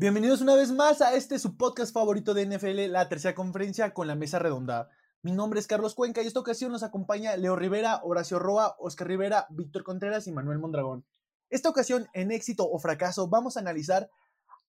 Bienvenidos una vez más a este su podcast favorito de NFL, la tercera conferencia con la mesa redonda. Mi nombre es Carlos Cuenca y esta ocasión nos acompaña Leo Rivera, Horacio Roa, Oscar Rivera, Víctor Contreras y Manuel Mondragón. Esta ocasión, en éxito o fracaso, vamos a analizar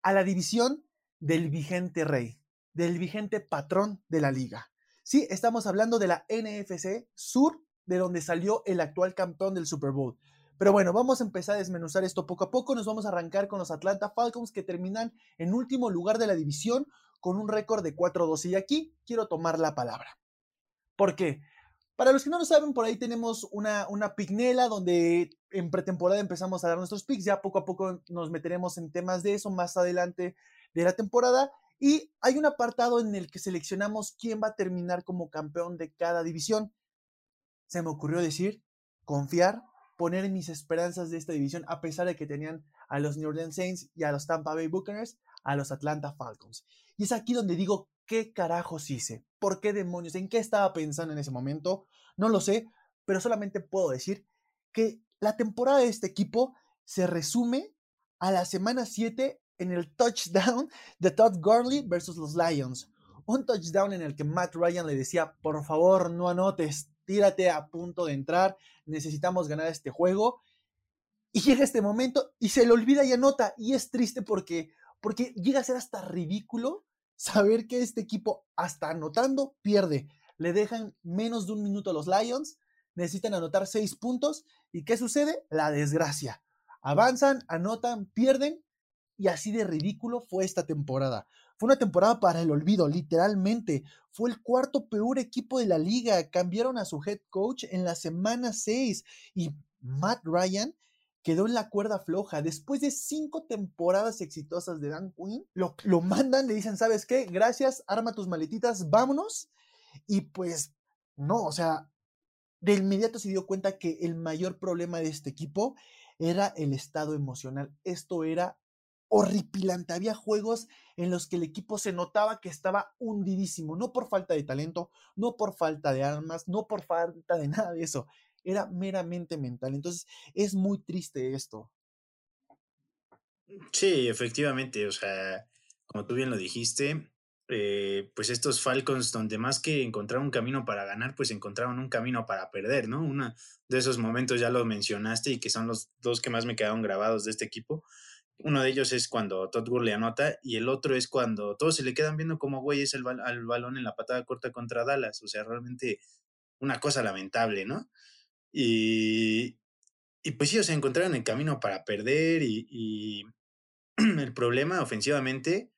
a la división del vigente rey, del vigente patrón de la liga. Sí, estamos hablando de la NFC Sur, de donde salió el actual campeón del Super Bowl. Pero bueno, vamos a empezar a desmenuzar esto poco a poco. Nos vamos a arrancar con los Atlanta Falcons que terminan en último lugar de la división con un récord de 4-12. Y aquí quiero tomar la palabra. ¿Por qué? Para los que no lo saben, por ahí tenemos una, una pignela donde en pretemporada empezamos a dar nuestros picks. Ya poco a poco nos meteremos en temas de eso más adelante de la temporada. Y hay un apartado en el que seleccionamos quién va a terminar como campeón de cada división. Se me ocurrió decir, confiar poner mis esperanzas de esta división, a pesar de que tenían a los New Orleans Saints y a los Tampa Bay Buccaneers, a los Atlanta Falcons. Y es aquí donde digo, ¿qué carajos hice? ¿Por qué demonios? ¿En qué estaba pensando en ese momento? No lo sé, pero solamente puedo decir que la temporada de este equipo se resume a la semana 7 en el touchdown de Todd Gurley versus los Lions. Un touchdown en el que Matt Ryan le decía, por favor, no anotes, tírate a punto de entrar, necesitamos ganar este juego. Y llega este momento y se le olvida y anota. Y es triste porque, porque llega a ser hasta ridículo saber que este equipo, hasta anotando, pierde. Le dejan menos de un minuto a los Lions, necesitan anotar seis puntos. ¿Y qué sucede? La desgracia. Avanzan, anotan, pierden. Y así de ridículo fue esta temporada. Fue una temporada para el olvido, literalmente. Fue el cuarto peor equipo de la liga. Cambiaron a su head coach en la semana 6 y Matt Ryan quedó en la cuerda floja. Después de cinco temporadas exitosas de Dan Quinn, lo, lo mandan, le dicen, ¿sabes qué? Gracias, arma tus maletitas, vámonos. Y pues, no, o sea, de inmediato se dio cuenta que el mayor problema de este equipo era el estado emocional. Esto era horripilante. Había juegos en los que el equipo se notaba que estaba hundidísimo, no por falta de talento, no por falta de armas, no por falta de nada de eso. Era meramente mental. Entonces, es muy triste esto. Sí, efectivamente. O sea, como tú bien lo dijiste, eh, pues estos Falcons, donde más que encontrar un camino para ganar, pues encontraron un camino para perder, ¿no? Uno de esos momentos ya lo mencionaste y que son los dos que más me quedaron grabados de este equipo uno de ellos es cuando Todd Gurley anota y el otro es cuando todos se le quedan viendo como güey es el al balón en la patada corta contra Dallas. O sea, realmente una cosa lamentable, ¿no? Y, y pues sí, o sea, encontraron el camino para perder y, y el problema ofensivamente,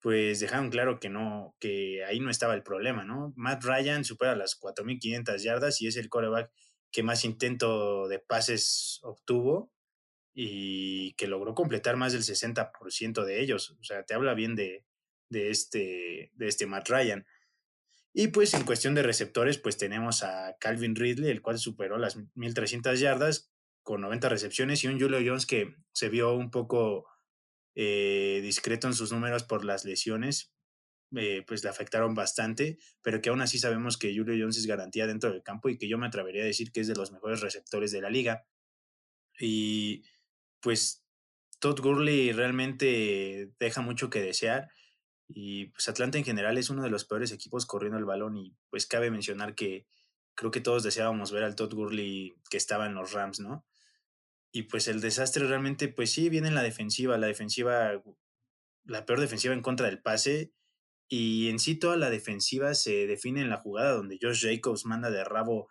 pues dejaron claro que no, que ahí no estaba el problema, ¿no? Matt Ryan supera las 4.500 yardas y es el coreback que más intento de pases obtuvo y que logró completar más del 60% de ellos. O sea, te habla bien de, de, este, de este Matt Ryan. Y pues en cuestión de receptores, pues tenemos a Calvin Ridley, el cual superó las 1.300 yardas con 90 recepciones y un Julio Jones que se vio un poco eh, discreto en sus números por las lesiones, eh, pues le afectaron bastante, pero que aún así sabemos que Julio Jones es garantía dentro del campo y que yo me atrevería a decir que es de los mejores receptores de la liga. Y pues Todd Gurley realmente deja mucho que desear y pues Atlanta en general es uno de los peores equipos corriendo el balón y pues cabe mencionar que creo que todos deseábamos ver al Todd Gurley que estaba en los Rams, ¿no? Y pues el desastre realmente, pues sí, viene en la defensiva, la defensiva, la peor defensiva en contra del pase y en sí toda la defensiva se define en la jugada donde Josh Jacobs manda de rabo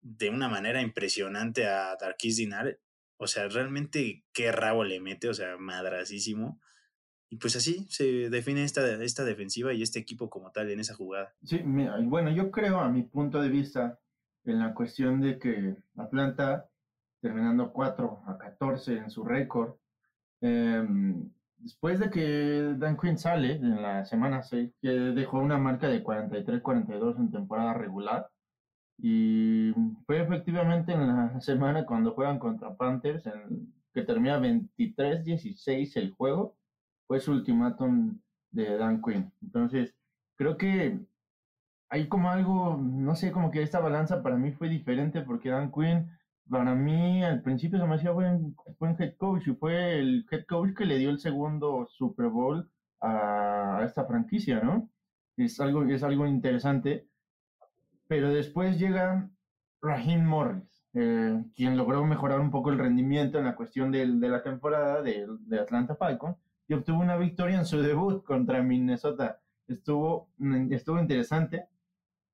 de una manera impresionante a Darkis Dinar o sea, realmente qué rabo le mete, o sea, madrasísimo. Y pues así se define esta, esta defensiva y este equipo como tal en esa jugada. Sí, mira, bueno, yo creo a mi punto de vista en la cuestión de que Atlanta, terminando 4 a 14 en su récord, em, después de que Dan Quinn sale en la semana 6, que dejó una marca de 43-42 en temporada regular, y fue efectivamente en la semana cuando juegan contra Panthers, en, que termina 23-16 el juego, fue su ultimátum de Dan Quinn. Entonces, creo que hay como algo, no sé, como que esta balanza para mí fue diferente porque Dan Quinn para mí al principio se me hacía buen, buen head coach y fue el head coach que le dio el segundo Super Bowl a, a esta franquicia, ¿no? Es algo, es algo interesante. Pero después llega Raheem Morris, eh, quien logró mejorar un poco el rendimiento en la cuestión de, la temporada de, Atlanta Falcons y obtuvo una victoria en su debut contra Minnesota. Estuvo, mm, interesante.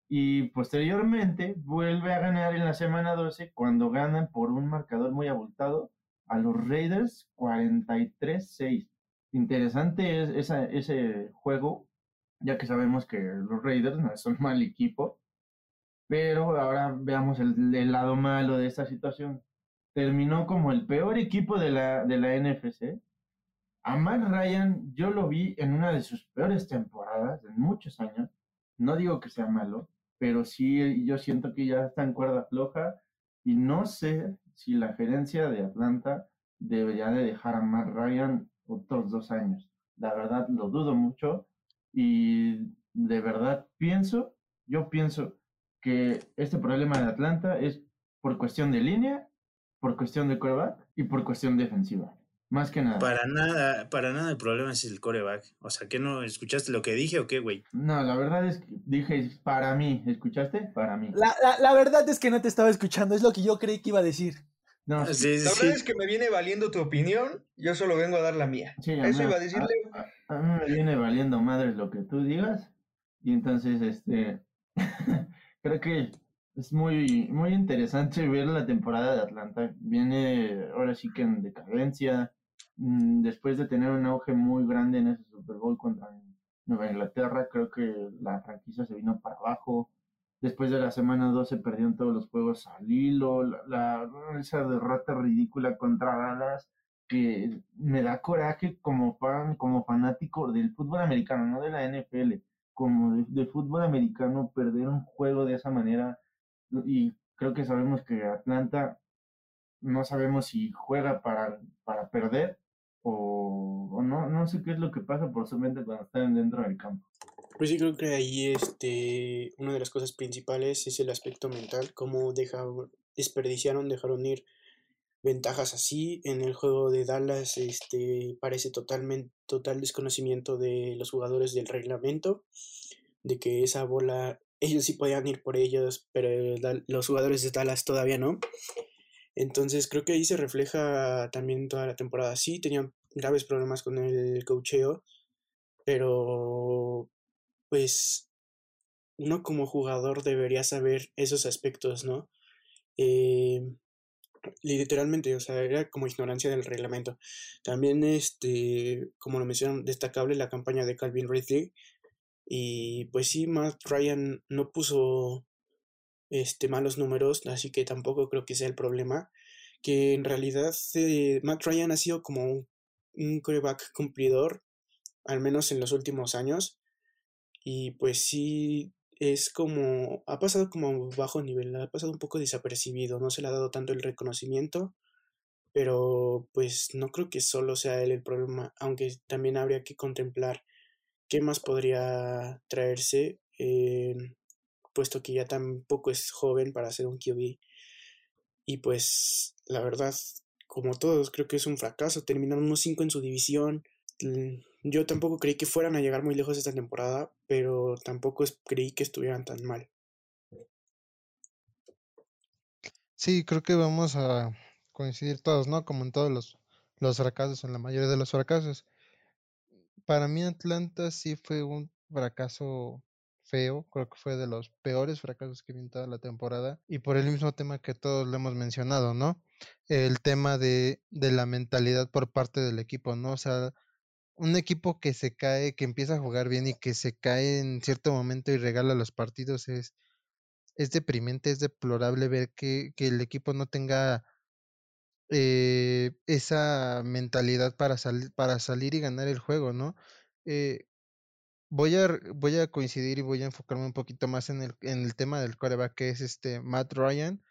Y posteriormente vuelve a ganar en la semana 12 cuando ganan por un marcador muy abultado a los Raiders 43-6. Interesante es ese juego, ya que sabemos que los Raiders no son mal equipo, pero ahora veamos el, lado malo de esta situación. Terminó como el peor equipo de la, de la NFC. A Matt Ryan yo lo vi en una de sus peores temporadas en muchos años. No digo que sea malo, pero sí yo siento que ya está en cuerda floja y no sé si la gerencia de Atlanta debería de dejar a Matt Ryan otros dos años. La verdad lo dudo mucho y de verdad pienso, yo pienso que este problema de Atlanta es por cuestión de línea, por cuestión de quarterback y por cuestión defensiva. Más que nada. Para nada, para nada el problema es el coreback. O sea, ¿qué no escuchaste lo que dije o qué, güey? No, la verdad es que dije para mí, ¿escuchaste? Para mí. La, la- la verdad es que no te estaba escuchando, es lo que yo creí que iba a decir. No, sí, Sí, La sí. verdad es que me viene valiendo tu opinión, yo solo vengo a dar la mía. sí, Eso iba a decirle. A, a mí me viene valiendo madres lo que tú digas. Y entonces, este, creo que es muy, muy interesante ver la temporada de Atlanta. Viene ahora sí que en decadencia. mm, Después de tener un auge muy grande en ese Super Bowl contra Nueva Inglaterra, creo que la franquicia se vino para abajo. Después de la semana 2 se perdieron todos los juegos al hilo. La, la- esa derrota ridícula contra Dallas que me da coraje como fan, como fanático del fútbol americano, no de la NFL, como de, fútbol americano, perder un juego de esa manera. Y creo que sabemos que Atlanta no sabemos si juega para, para perder o, o no, no sé qué es lo que pasa por su mente cuando están dentro del campo. Pues sí, creo que ahí este, una de las cosas principales es el aspecto mental, cómo dejaron, desperdiciaron, dejaron ir ventajas así. En el juego de Dallas este, parece totalmente, total desconocimiento de los jugadores del reglamento, de que esa bola, ellos sí podían ir por ellos, pero los jugadores de Dallas todavía no. Entonces creo que ahí se refleja también toda la temporada. Sí, tenían graves problemas con el cocheo, pero pues uno como jugador debería saber esos aspectos, ¿no? Eh, literalmente, o sea, era como ignorancia del reglamento. También, este, como lo mencionaron, destacable la campaña de Calvin Ridley. Y pues sí, Matt Ryan no puso este, malos números, así que tampoco creo que sea el problema. Que en realidad eh, Matt Ryan ha sido como un, un quarterback cumplidor, al menos en los últimos años. Y pues sí, es como, ha pasado como bajo nivel, ha pasado un poco desapercibido, no se le ha dado tanto el reconocimiento, pero pues no creo que solo sea él el problema, aunque también habría que contemplar qué más podría traerse, eh, puesto que ya tampoco es joven para ser un QB. Y pues la verdad, como todos, creo que es un fracaso, terminaron unos 5 en su división. Yo tampoco creí que fueran a llegar muy lejos esta temporada, pero tampoco creí que estuvieran tan mal. Sí, creo que vamos a coincidir todos, ¿no? Como en todos los, los fracasos, en la mayoría de los fracasos. Para mí Atlanta sí fue un fracaso feo, creo que fue de los peores fracasos que vi en toda la temporada y por el mismo tema que todos lo hemos mencionado, ¿no? El tema de, de la mentalidad por parte del equipo, ¿no? O sea, un equipo que se cae, que empieza a jugar bien y que se cae en cierto momento y regala los partidos es, es deprimente, es deplorable ver que, que el equipo no tenga eh, esa mentalidad para, salir para salir y ganar el juego, ¿no? Eh, voy, a, voy a coincidir y voy a enfocarme un poquito más en el, en el tema del coreback, que es este Matt Ryan,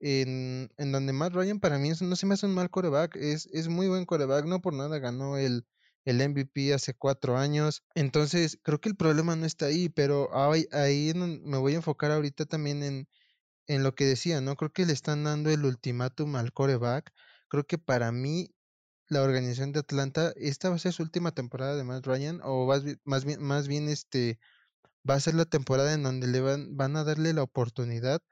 en, en donde Matt Ryan para mí no se me hace un mal coreback, es, es muy buen coreback, no por nada ganó el, el MVP hace cuatro años, entonces creo que el problema no está ahí, pero ahí, ahí me voy a enfocar ahorita también en, en lo que decía, ¿no? Creo que le están dando el ultimátum al coreback. Creo que para mí la organización de Atlanta, esta va a ser su última temporada de Matt Ryan, o más, más bien, más bien este, va a ser la temporada en donde le van, van a darle la oportunidad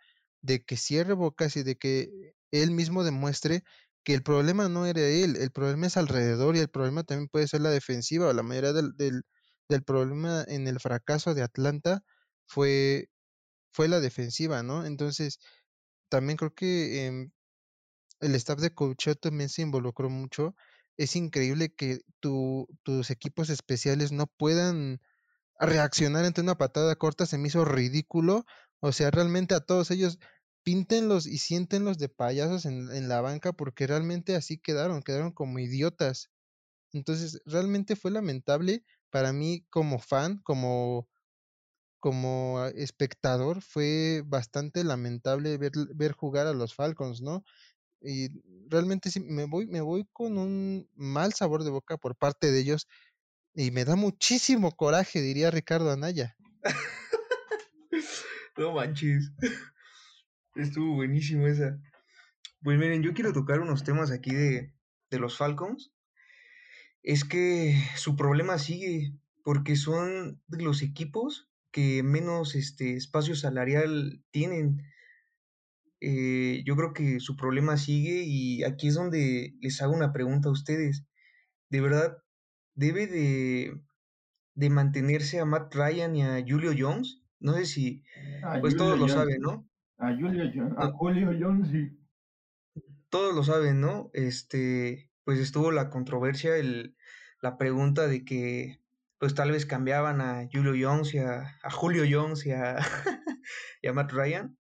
de que cierre bocas y de que él mismo demuestre que el problema no era él, el problema es alrededor y el problema también puede ser la defensiva. La mayoría del, del, del problema en el fracaso de Atlanta fue, fue la defensiva, ¿no? Entonces, también creo que em, el staff de coaching también se involucró mucho. Es increíble que tu, tus equipos especiales no puedan reaccionar ante una patada corta, se me hizo ridículo. O sea, realmente a todos ellos píntenlos y siéntenlos de payasos en, en la banca porque realmente así quedaron, quedaron como idiotas. Entonces, realmente fue lamentable para mí como fan, como, como espectador, fue bastante lamentable ver, ver jugar a los Falcons, ¿no? Y realmente sí, me voy, me voy con un mal sabor de boca por parte de ellos y me da muchísimo coraje, diría Ricardo Anaya. no manches. Estuvo buenísimo esa. Pues miren, yo quiero tocar unos temas aquí de, de los Falcons. Es que su problema sigue, porque son de los equipos que menos este, espacio salarial tienen. Eh, yo creo que su problema sigue y aquí es donde les hago una pregunta a ustedes. ¿De verdad debe de, de mantenerse a Matt Ryan y a Julio Jones? No sé si, pues Julio todos lo saben. ¿no? A Julio Jones, a No. Julio Jones, sí. todos lo saben, ¿no? Este, pues estuvo la controversia, el, la pregunta de que, pues tal vez cambiaban a Julio Jones y a, a Julio Jones y a, y a Matt Ryan.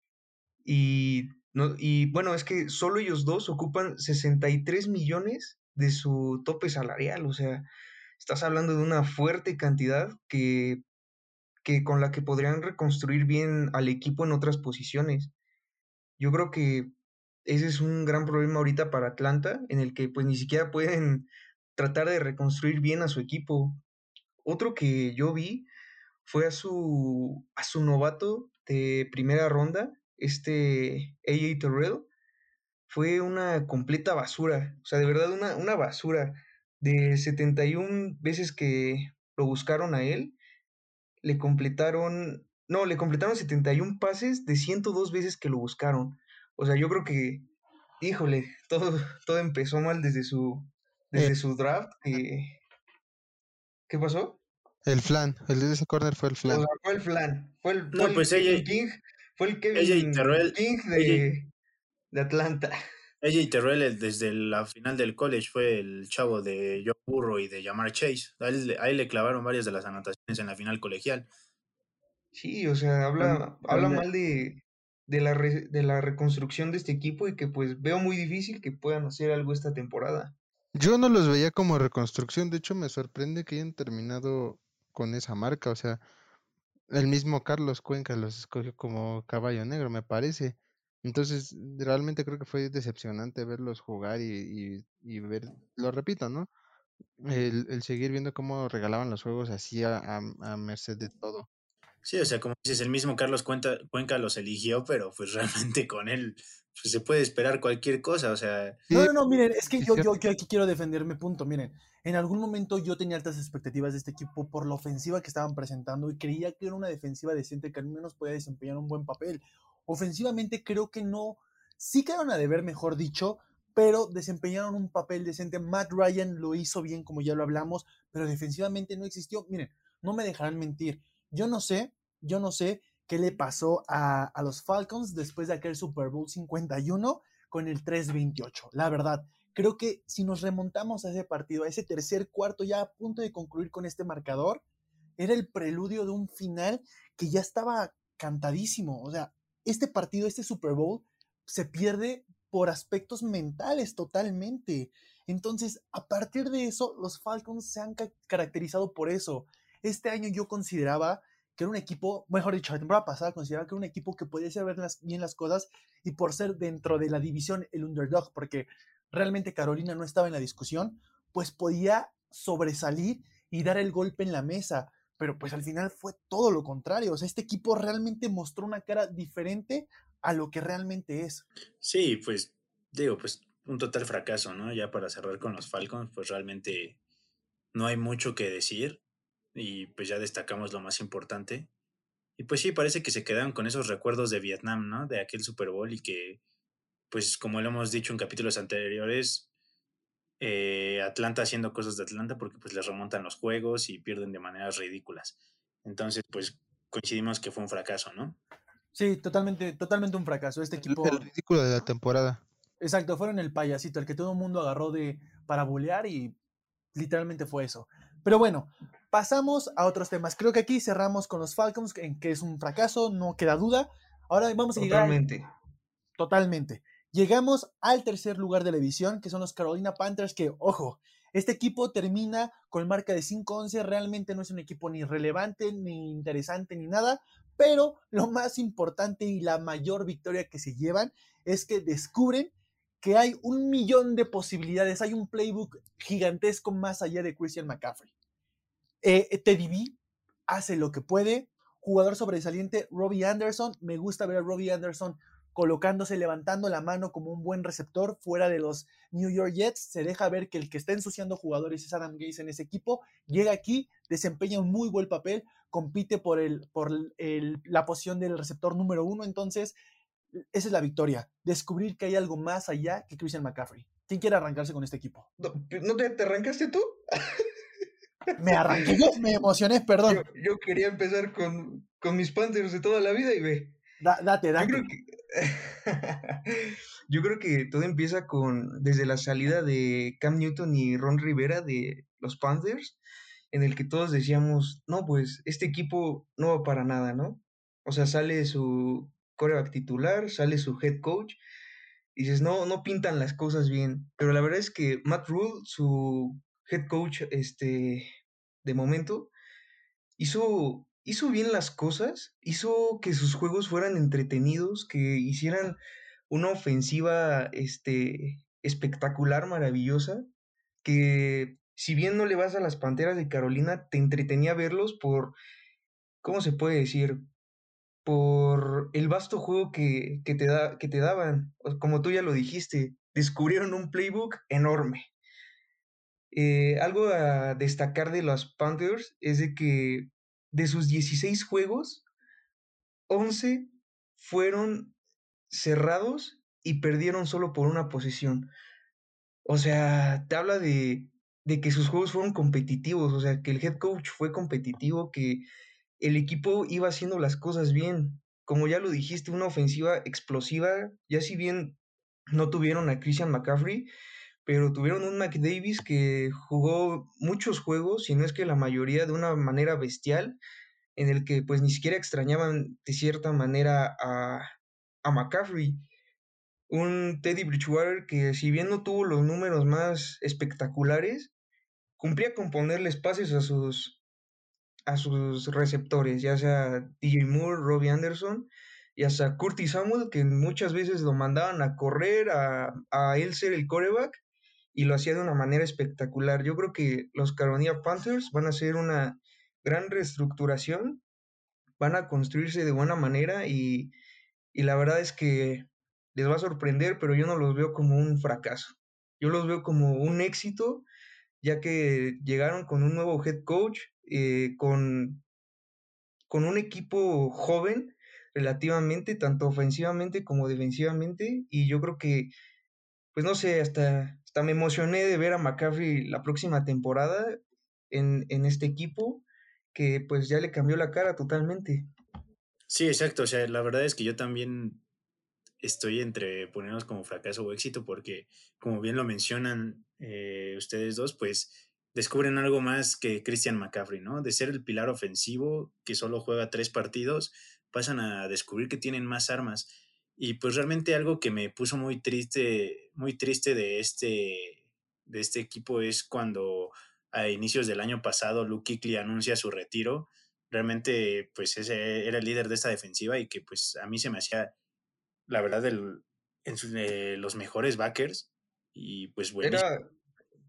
Y, no, y bueno, es que solo ellos dos ocupan 63 millones de su tope salarial, o sea, estás hablando de una fuerte cantidad que, que con la que podrían reconstruir bien al equipo en otras posiciones. Yo creo que ese es un gran problema ahorita para Atlanta, en el que pues ni siquiera pueden tratar de reconstruir bien a su equipo. Otro que yo vi fue a su, a su novato de primera ronda, este AJ Terrell. Fue una completa basura, o sea, de verdad una, una basura. De 71 veces que lo buscaron a él, le completaron, no, le completaron 71 pases de 102 veces que lo buscaron. O sea, yo creo que, híjole, todo, todo empezó mal desde su, desde Eh. su draft. que- ¿Qué pasó? El flan, el de ese corner fue el O flan. sea, fue el flan. Fue el, No, fue el pues Kevin ella- King. Fue el y Kevin Terrell- King de, de Atlanta. AJ Terrell el- desde la final del college fue el chavo de Joe Burrow y de Jamar Chase. A él, le- a él le clavaron varias de las anotaciones en la final colegial. Sí, o sea, habla, habla mal de, de, la re- de la reconstrucción de este equipo y que pues veo muy difícil que puedan hacer algo esta temporada. Yo no los veía como reconstrucción, de hecho me sorprende que hayan terminado con esa marca, o sea, el mismo Carlos Cuenca los escogió como caballo negro, me parece. Entonces, realmente creo que fue decepcionante verlos jugar y, y, y ver, lo repito, ¿no? El, el seguir viendo cómo regalaban los juegos así a, a, a merced de todo. Sí, o sea, como dices, el mismo Carlos Cuenta- Cuenca los eligió, pero pues realmente con él pues, se puede esperar cualquier cosa. O sea, No, no, no, miren, es que yo, yo, yo aquí quiero defender mi punto. Miren, en algún momento yo tenía altas expectativas de este equipo por la ofensiva que estaban presentando y creía que era una defensiva decente que al menos podía desempeñar un buen papel. Ofensivamente creo que no, sí quedaron a deber, mejor dicho, pero desempeñaron un papel decente. Matt Ryan lo hizo bien, como ya lo hablamos, pero defensivamente no existió. Miren, no me dejarán mentir. Yo no sé, yo no sé qué le pasó a, a los Falcons después de aquel Super Bowl 51 con el 3-28. La verdad, creo que si nos remontamos a ese partido, a ese tercer cuarto ya a punto de concluir con este marcador, era el preludio de un final que ya estaba cantadísimo. O sea, este partido, este Super Bowl, se pierde por aspectos mentales totalmente. Entonces, a partir de eso, los Falcons se han ca- caracterizado por eso. Este año yo consideraba que era un equipo, mejor dicho, la temporada pasada consideraba que era un equipo que podía hacer bien las cosas y por ser dentro de la división el underdog, porque realmente Carolina no estaba en la discusión, pues podía sobresalir y dar el golpe en la mesa. Pero pues al final fue todo lo contrario. O sea, este equipo realmente mostró una cara diferente a lo que realmente es. Sí, pues digo, pues un total fracaso, ¿no? Ya para cerrar con los Falcons, pues realmente no hay mucho que decir y pues ya destacamos lo más importante. Y pues sí, parece que se quedaron con esos recuerdos de Vietnam, ¿no? De aquel Super Bowl y que, pues como lo hemos dicho en capítulos anteriores, eh, Atlanta haciendo cosas de Atlanta porque pues les remontan los juegos y pierden de maneras ridículas. Entonces, pues coincidimos que fue un fracaso, ¿no? Sí, totalmente, totalmente un fracaso. Este equipo. El ridículo de la temporada. Exacto, fueron el payasito, el que todo el mundo agarró de para bulear y literalmente fue eso. Pero bueno, pasamos a otros temas. Creo que aquí cerramos con los Falcons, en que es un fracaso, no queda duda. Ahora vamos a Totalmente. llegar. Totalmente. Llegamos al tercer lugar de la división, que son los Carolina Panthers, que, ojo, este equipo termina con marca de 5-11, realmente no es un equipo ni relevante, ni interesante, ni nada, pero lo más importante y la mayor victoria que se llevan es que descubren que hay un millón de posibilidades, hay un playbook gigantesco más allá de Christian McCaffrey. Eh, Teddy B hace lo que puede, jugador sobresaliente, Robbie Anderson, me gusta ver a Robbie Anderson colocándose, levantando la mano como un buen receptor fuera de los New York Jets. Se deja ver que el que está ensuciando jugadores es Adam Gaze en ese equipo. Llega aquí, desempeña un muy buen papel, compite por, el, por el, la posición del receptor número uno. Entonces, esa es la victoria. Descubrir que hay algo más allá que Christian McCaffrey. ¿Quién quiere arrancarse con este equipo? ¿No, ¿no te, te, arrancaste tú? me arranqué yo, me emocioné, perdón. Yo, yo, quería empezar con, con mis Panthers de toda la vida y ve. Da, date, date. Yo creo, que, yo creo que todo empieza con desde la salida de Cam Newton y Ron Rivera de los Panthers, en el que todos decíamos, no, pues este equipo no va para nada, ¿no? O sea, sale su coreback titular, sale su head coach, y dices, no, no pintan las cosas bien. Pero la verdad es que Matt Rule, su head coach, este, de momento, hizo hizo bien las cosas, hizo que sus juegos fueran entretenidos, que hicieran una ofensiva este, espectacular, maravillosa, que si bien no le vas a las Panteras de Carolina, te entretenía verlos por, ¿cómo se puede decir? Por el vasto juego que, que, te, da, que te daban. Como tú ya lo dijiste, descubrieron un playbook enorme. Eh, algo a destacar de los Panthers es de que de sus 16 juegos, 11 fueron cerrados y perdieron solo por una posición. O sea, te habla de, de, que sus juegos fueron competitivos, o sea, que el head coach fue competitivo, que el equipo iba haciendo las cosas bien. Como ya lo dijiste, una ofensiva explosiva, ya si bien no tuvieron a Christian McCaffrey, pero tuvieron un McDavis que jugó muchos juegos, y no es que la mayoría de una manera bestial, en el que pues ni siquiera extrañaban de cierta manera a, a McCaffrey. Un Teddy Bridgewater que si bien no tuvo los números más espectaculares, cumplía con ponerle espacios a sus, a sus receptores, ya sea DJ Moore, Robbie Anderson, y hasta Curtis Samuel, que muchas veces lo mandaban a correr, a, a él ser el coreback, y lo hacía de una manera espectacular. Yo creo que los Carolina Panthers van a hacer una gran reestructuración, van a construirse de buena manera y, y, la verdad es que les va a sorprender, pero yo no los veo como un fracaso. Yo los veo como un éxito, ya que llegaron con un nuevo head coach, eh, con, con un equipo joven relativamente, tanto ofensivamente como defensivamente, y yo creo que, pues no sé, hasta me emocioné de ver a McCaffrey la próxima temporada en, en, este equipo que pues ya le cambió la cara totalmente. Sí, exacto. O sea, la verdad es que yo también estoy entre ponernos como fracaso o éxito porque, como bien lo mencionan eh, ustedes dos, pues descubren algo más que Christian McCaffrey, ¿no? De ser el pilar ofensivo que solo juega tres partidos, pasan a descubrir que tienen más armas. Y pues realmente algo que me puso muy triste, muy triste de este, de este equipo es cuando a inicios del año pasado Luke Kuechly anuncia su retiro. Realmente pues ese era el líder de esta defensiva y que pues a mí se me hacía la verdad en eh, los mejores backers y pues bueno.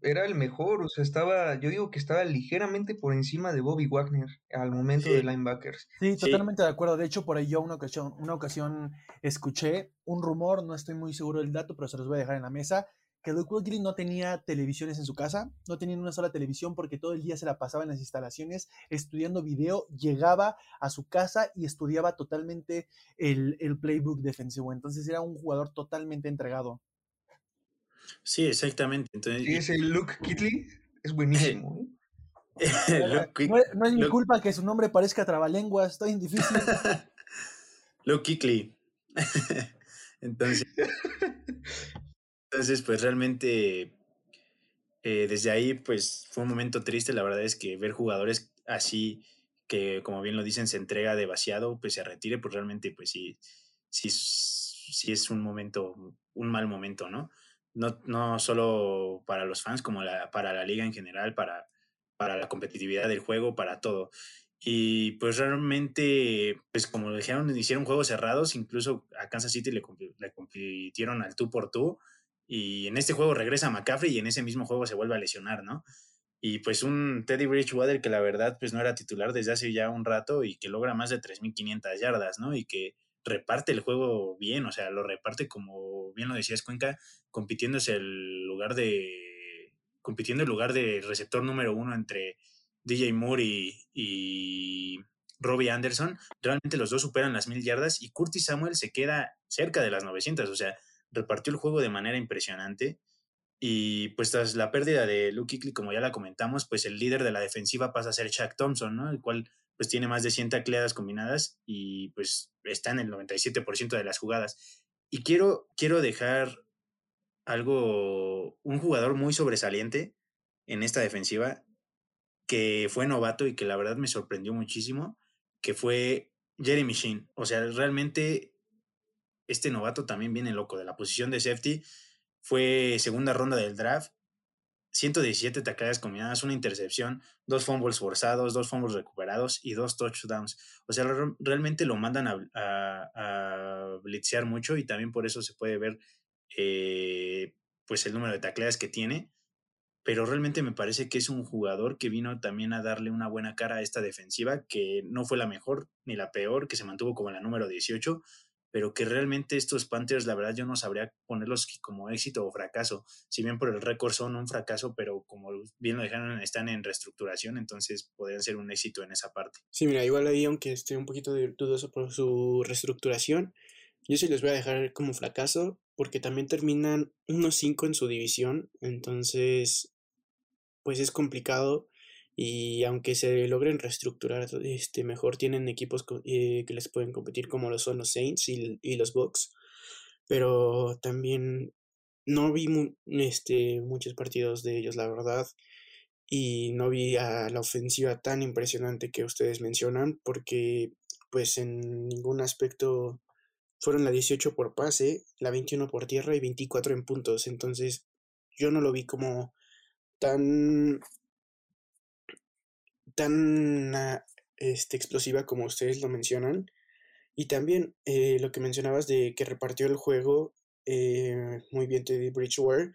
Era el mejor, o sea, estaba, yo digo que estaba ligeramente por encima de Bobby Wagner al momento de linebackers. Sí, totalmente de acuerdo. De hecho, por ahí yo una ocasión, una ocasión escuché un rumor, no estoy muy seguro del dato, pero se los voy a dejar en la mesa, que Luke Kuechly no tenía televisiones en su casa, no tenía una sola televisión porque todo el día se la pasaba en las instalaciones estudiando video, llegaba a su casa y estudiaba totalmente el, el playbook defensivo. Entonces era un jugador totalmente entregado. Sí, exactamente. Entonces, sí, ese Luke Kitley es buenísimo. ¿eh? no, es mi culpa que su nombre parezca trabalenguas, estoy en difícil. Luke Kitley. entonces, entonces, pues realmente eh, desde ahí, pues fue un momento triste. La verdad es que ver jugadores así, que como bien lo dicen, se entrega demasiado, pues se retire, pues realmente, pues sí, sí, sí es un momento, un mal momento, ¿no? No, no solo para los fans, como para la liga en general, para, para la competitividad del juego, para todo. Y pues realmente, pues como dijeron, hicieron juegos cerrados, incluso a Kansas City le, le compitieron al tú por tú. Y en este juego regresa McCaffrey y en ese mismo juego se vuelve a lesionar, ¿no? Y pues un Teddy Bridgewater que la verdad pues no era titular desde hace ya un rato y que logra más de 3.500 yardas, ¿no? Y que reparte el juego bien, o sea, lo reparte como bien lo decías Cuenca, compitiéndose el lugar de, compitiendo el lugar de receptor número uno entre DJ Moore y, Robbie Anderson, realmente los dos superan las mil yardas y Curtis Samuel se queda cerca de las 900, o sea, repartió el juego de manera impresionante. Y pues tras la pérdida de Luke Kuechly, como ya la comentamos, pues el líder de la defensiva pasa a ser Shaq Thompson, ¿no? El cual pues tiene más de 100 tacleadas combinadas y pues está en el 97% de las jugadas. Y quiero, quiero dejar algo, un jugador muy sobresaliente en esta defensiva que fue novato y que la verdad me sorprendió muchísimo, que fue Jeremy Sheen. O sea, realmente este novato también viene loco de la posición de safety. Fue segunda ronda del draft 117 tacleadas combinadas, una intercepción, dos fumbles forzados, dos fumbles recuperados y dos touchdowns. O sea, realmente lo mandan a, a, blitzear mucho y también por eso se puede ver eh, pues el número de tacleadas que tiene. Pero realmente me parece que es un jugador que vino también a darle una buena cara a esta defensiva, que no fue la mejor ni la peor, que se mantuvo como la número 18, pero que realmente estos Panthers, la verdad, yo no sabría ponerlos como éxito o fracaso. Si bien por el récord son un fracaso, pero como bien lo dejaron, están en reestructuración, entonces podrían ser un éxito en esa parte. Sí, mira, igual ahí, aunque esté un poquito dudoso por su reestructuración, yo sí les voy a dejar como fracaso, porque también terminan 1-5 en su división, entonces, pues es complicado y aunque se logren reestructurar este, mejor, tienen equipos eh, que les pueden competir como lo son los Saints y, los Bucks, pero también no vi este, muchos partidos de ellos, la verdad, y no vi a la ofensiva tan impresionante que ustedes mencionan, porque pues en ningún aspecto fueron la 18 por pase, la 21 por tierra y 24 en puntos, entonces yo no lo vi como tan tan ah, este, explosiva como ustedes lo mencionan. Y también eh, lo que mencionabas de que repartió el juego eh, muy bien Teddy Bridgewater.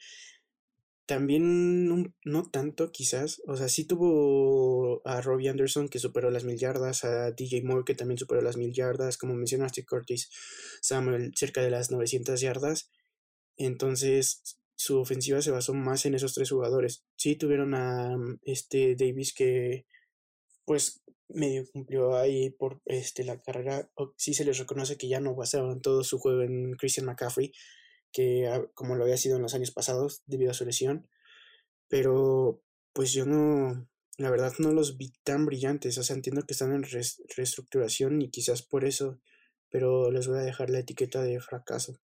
También no, tanto, quizás. O sea, sí tuvo a Robbie Anderson que superó las mil yardas, a DJ Moore que también superó las mil yardas, como mencionaste, Curtis Samuel cerca de las 900 yardas. Entonces, su ofensiva se basó más en esos tres jugadores. Sí tuvieron a este Davis que pues medio cumplió ahí por este, la carrera. Sí se les reconoce que ya no basaban todo su juego en Christian McCaffrey, que como lo había sido en los años pasados debido a su lesión. Pero pues yo no, la verdad no los vi tan brillantes. O sea, entiendo que están en reestructuración y quizás por eso, pero les voy a dejar la etiqueta de fracaso.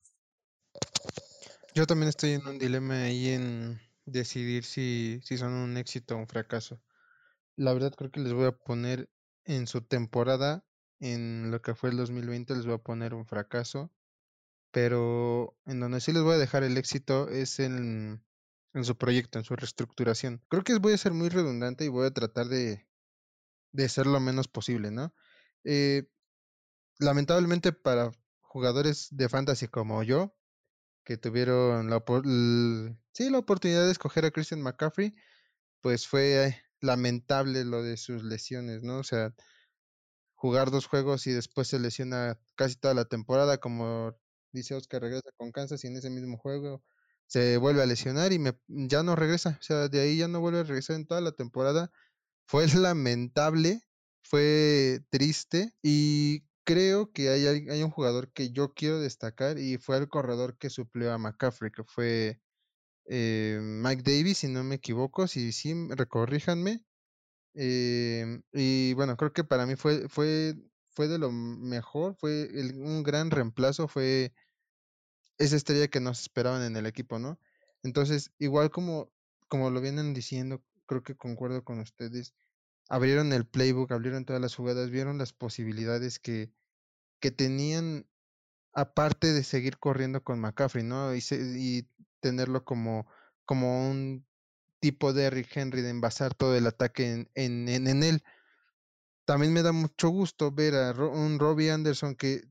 Yo también estoy en un dilema ahí en decidir si, si son un éxito o un fracaso. La verdad creo que les voy a poner en su temporada, en lo que fue el 2020, les voy a poner un fracaso. Pero en donde sí les voy a dejar el éxito es en, en su proyecto, en su reestructuración. Creo que voy a ser muy redundante y voy a tratar de, de ser lo menos posible, ¿no? Eh, lamentablemente para jugadores de fantasy como yo, que tuvieron la, sí, la oportunidad de escoger a Christian McCaffrey, pues fue lamentable lo de sus lesiones, ¿no? O sea, jugar dos juegos y después se lesiona casi toda la temporada, como dice Oscar, regresa con Kansas y en ese mismo juego se vuelve a lesionar y me, ya no regresa, o sea, de ahí ya no vuelve a regresar en toda la temporada. Fue lamentable, fue triste y creo que hay, hay un jugador que yo quiero destacar y fue el corredor que suplió a McCaffrey, que fue eh, Mike Davis, si no me equivoco, si sí, recorríjanme. Eh, y bueno, creo que para mí fue, fue, fue de lo mejor, fue un gran reemplazo, fue esa estrella que nos esperaban en el equipo, ¿no? Entonces, igual como, como lo vienen diciendo, creo que concuerdo con ustedes, abrieron el playbook, abrieron todas las jugadas, vieron las posibilidades que, que tenían aparte de seguir corriendo con McCaffrey, ¿no? Y, y tenerlo como, como un tipo de Rick Henry de envasar todo el ataque en, en, en, él. También me da mucho gusto ver a un Robbie Anderson que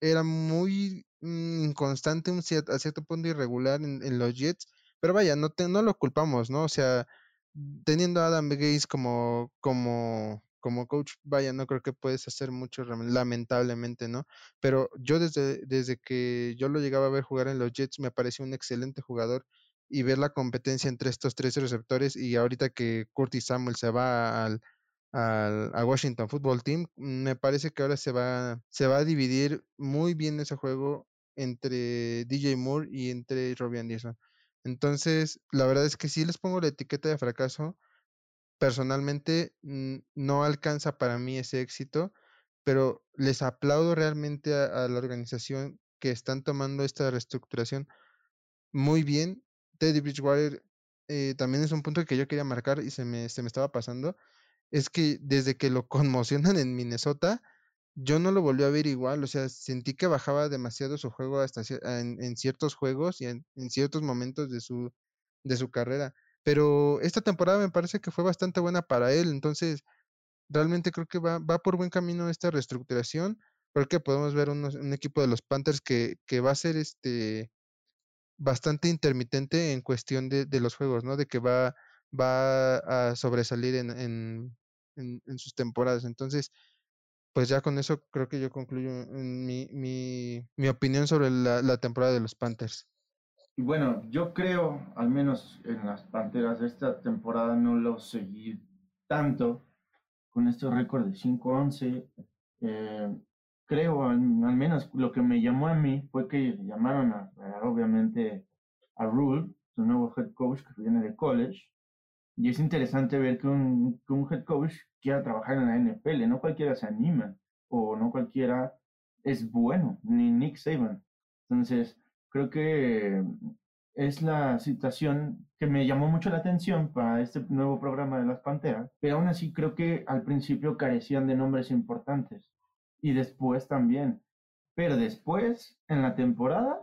era muy mm, inconstante, un a cierto punto irregular en, en los Jets, pero vaya, no, no lo culpamos, ¿no? O sea, teniendo a Adam Gates como, como, como coach, vaya, no creo que puedes hacer mucho, lamentablemente, ¿no? Pero yo desde, desde que yo lo llegaba a ver jugar en los Jets, me pareció un excelente jugador y ver la competencia entre estos tres receptores y ahorita que Curtis Samuel se va al, al, Washington Football Team, me parece que ahora se va, se va a dividir muy bien ese juego entre DJ Moore y entre Robbie Anderson. Entonces, la verdad es que si les pongo la etiqueta de fracaso. Personalmente, no alcanza para mí ese éxito, pero les aplaudo realmente a, la organización que están tomando esta reestructuración muy bien. Teddy Bridgewater eh, también es un punto que yo quería marcar y se me, se me estaba pasando. Es que desde que lo conmocionan en Minnesota, yo no lo volví a ver igual, o sea, sentí que bajaba demasiado su juego hasta en, ciertos juegos y en, ciertos momentos de su, de su carrera. Pero esta temporada me parece que fue bastante buena para él, entonces realmente creo que va, va por buen camino esta reestructuración. Creo que podemos ver un equipo de los Panthers que, que va a ser este bastante intermitente en cuestión de, de, los juegos, ¿no? De que va, va a sobresalir en, en, en sus temporadas. Entonces, pues ya con eso creo que yo concluyo mi, mi, mi opinión sobre la, la, temporada de los Panthers. Bueno, yo creo, al menos en las Panteras, esta temporada no lo seguí tanto con este récord de 5-11. Eh, creo, al, menos lo que me llamó a mí fue que llamaron a, obviamente a Rule, su nuevo head coach que viene de college, y es interesante ver que un, que un head coach quiera trabajar en la NFL, no cualquiera se anima o no cualquiera es bueno, ni Nick Saban. Entonces, creo que es la situación que me llamó mucho la atención para este nuevo programa de las Panteras, pero aún así creo que al principio carecían de nombres importantes y después también. Pero después, en la temporada,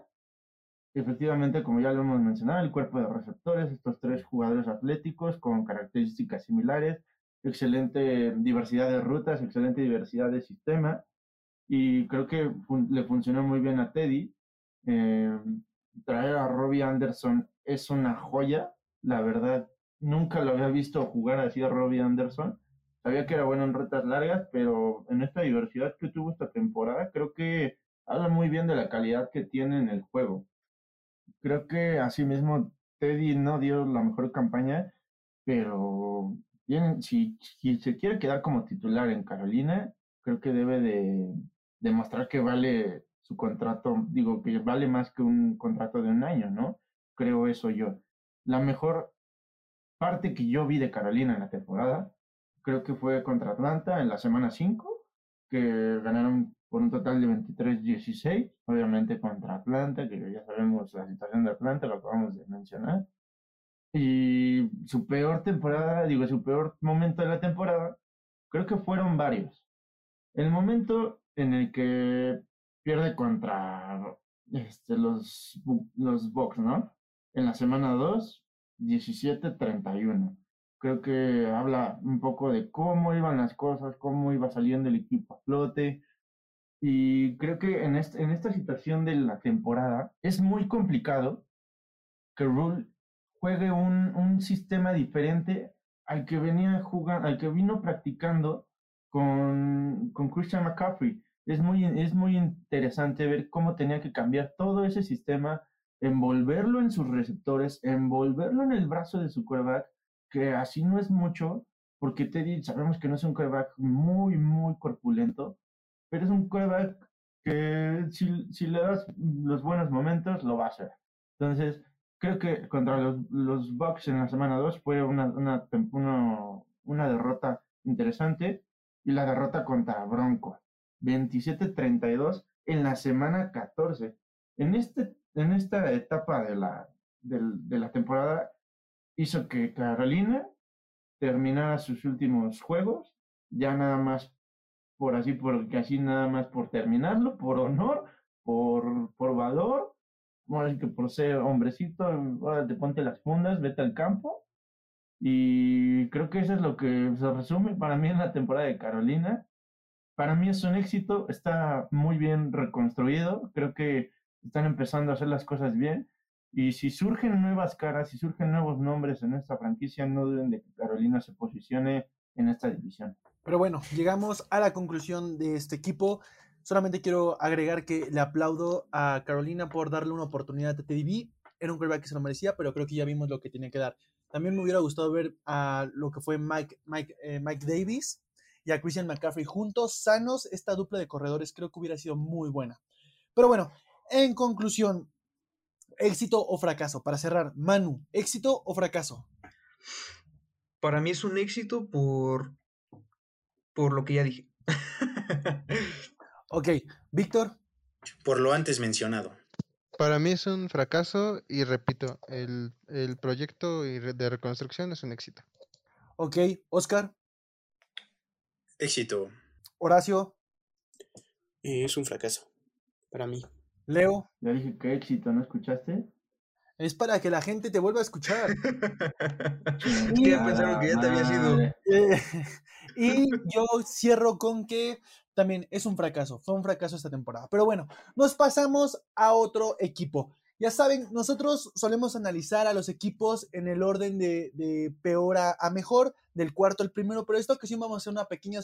efectivamente, como ya lo hemos mencionado, el cuerpo de receptores, estos tres jugadores atléticos con características similares, excelente diversidad de rutas, excelente diversidad de sistema, y creo que le funcionó muy bien a Teddy. Eh, traer a Robbie Anderson es una joya, la verdad, nunca lo había visto jugar así a Robbie Anderson. Sabía que era bueno en rutas largas, pero en esta diversidad que tuvo esta temporada, creo que habla muy bien de la calidad que tiene en el juego. Creo que asimismo Teddy no dio la mejor campaña, pero bien, si, se quiere quedar como titular en Carolina, creo que debe de demostrar que vale su contrato, digo, que vale más que un contrato de un año, ¿no? Creo eso yo. La mejor parte que yo vi de Carolina en la temporada, creo que fue contra Atlanta en la semana 5, que ganaron por un total de 23-16, obviamente contra Atlanta, que ya sabemos la situación de Atlanta, lo acabamos de mencionar. Y su peor temporada, digo, su peor momento de la temporada, creo que fueron varios. El momento en el que pierde contra este, los, los Bucks, ¿no? En la semana 2, 17-31. Creo que habla un poco de cómo iban las cosas, cómo iba saliendo el equipo a flote, y creo que en, este, en esta situación de la temporada es muy complicado que Rule juegue un, un sistema diferente al que venía jugando, al que vino practicando con, con Christian McCaffrey. Es muy, es muy interesante ver cómo tenía que cambiar todo ese sistema, envolverlo en sus receptores, envolverlo en el brazo de su quarterback, que así no es mucho, porque Teddy sabemos que no es un quarterback muy, muy corpulento, pero es un quarterback que si, si le das los buenos momentos, lo va a hacer. Entonces, creo que contra los, los Bucks en la semana 2 fue una, una, una, una derrota interesante y la derrota contra Bronco, 27-32 en la semana 14. En, este, en esta etapa de la, de, la temporada hizo que Carolina terminara sus últimos juegos, ya nada más por así, por así nada más por terminarlo, por honor, por, por valor, así que por ser hombrecito, te ponte las fundas, vete al campo. Y creo que eso es lo que se resume para mí en la temporada de Carolina. Para mí es un éxito, está muy bien reconstruido, creo que están empezando a hacer las cosas bien. Y si surgen nuevas caras, si surgen nuevos nombres en esta franquicia, no duden de que Carolina se posicione en esta división. Pero bueno, llegamos a la conclusión de este equipo. Solamente quiero agregar que le aplaudo a Carolina por darle una oportunidad a TDB. Era un quarterback que se lo merecía, pero creo que ya vimos lo que tenía que dar. También me hubiera gustado ver a lo que fue Mike, Mike, eh, Mike Davis y a Christian McCaffrey juntos, sanos. Esta dupla de corredores creo que hubiera sido muy buena. Pero bueno, en conclusión, éxito o fracaso. Para cerrar, Manu, éxito o fracaso. Para mí es un éxito por, por lo que ya dije. ok, Víctor. Por lo antes mencionado. Para mí es un fracaso y repito, el, el proyecto de reconstrucción es un éxito. Ok, Oscar. Éxito. Horacio. es un fracaso para mí. Leo. Ya dije que éxito, ¿no escuchaste? Es para que la gente te vuelva a escuchar. y, ya pensaron que ya te había sido. Eh, y yo cierro con que también es un fracaso, fue un fracaso esta temporada. Pero bueno, nos pasamos a otro equipo. Ya saben, nosotros solemos analizar a los equipos en el orden de, de, peor a, a, mejor, del cuarto al primero, pero esta ocasión vamos a hacer una pequeña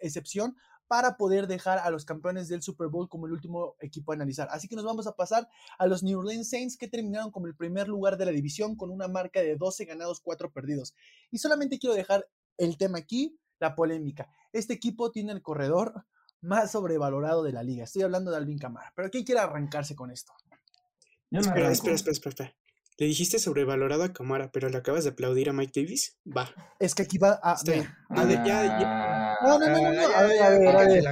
excepción para poder dejar a los campeones del Super Bowl como el último equipo a analizar. Así que nos vamos a pasar a los New Orleans Saints que terminaron como el primer lugar de la división con una marca de 12 ganados, 4 perdidos. Y solamente quiero dejar el tema aquí, la polémica. Este equipo tiene el corredor más sobrevalorado de la liga. Estoy hablando de Alvin Kamara. Pero ¿quién quiere arrancarse con esto? Espera, espera, espera, espera, espera. Le dijiste sobrevalorado a Camara, pero le acabas de aplaudir a Mike Davis. Va. Es que aquí va a. Está bien. A ver, ya, ya. No, no, no, no. no. A ver, a ver, a ver.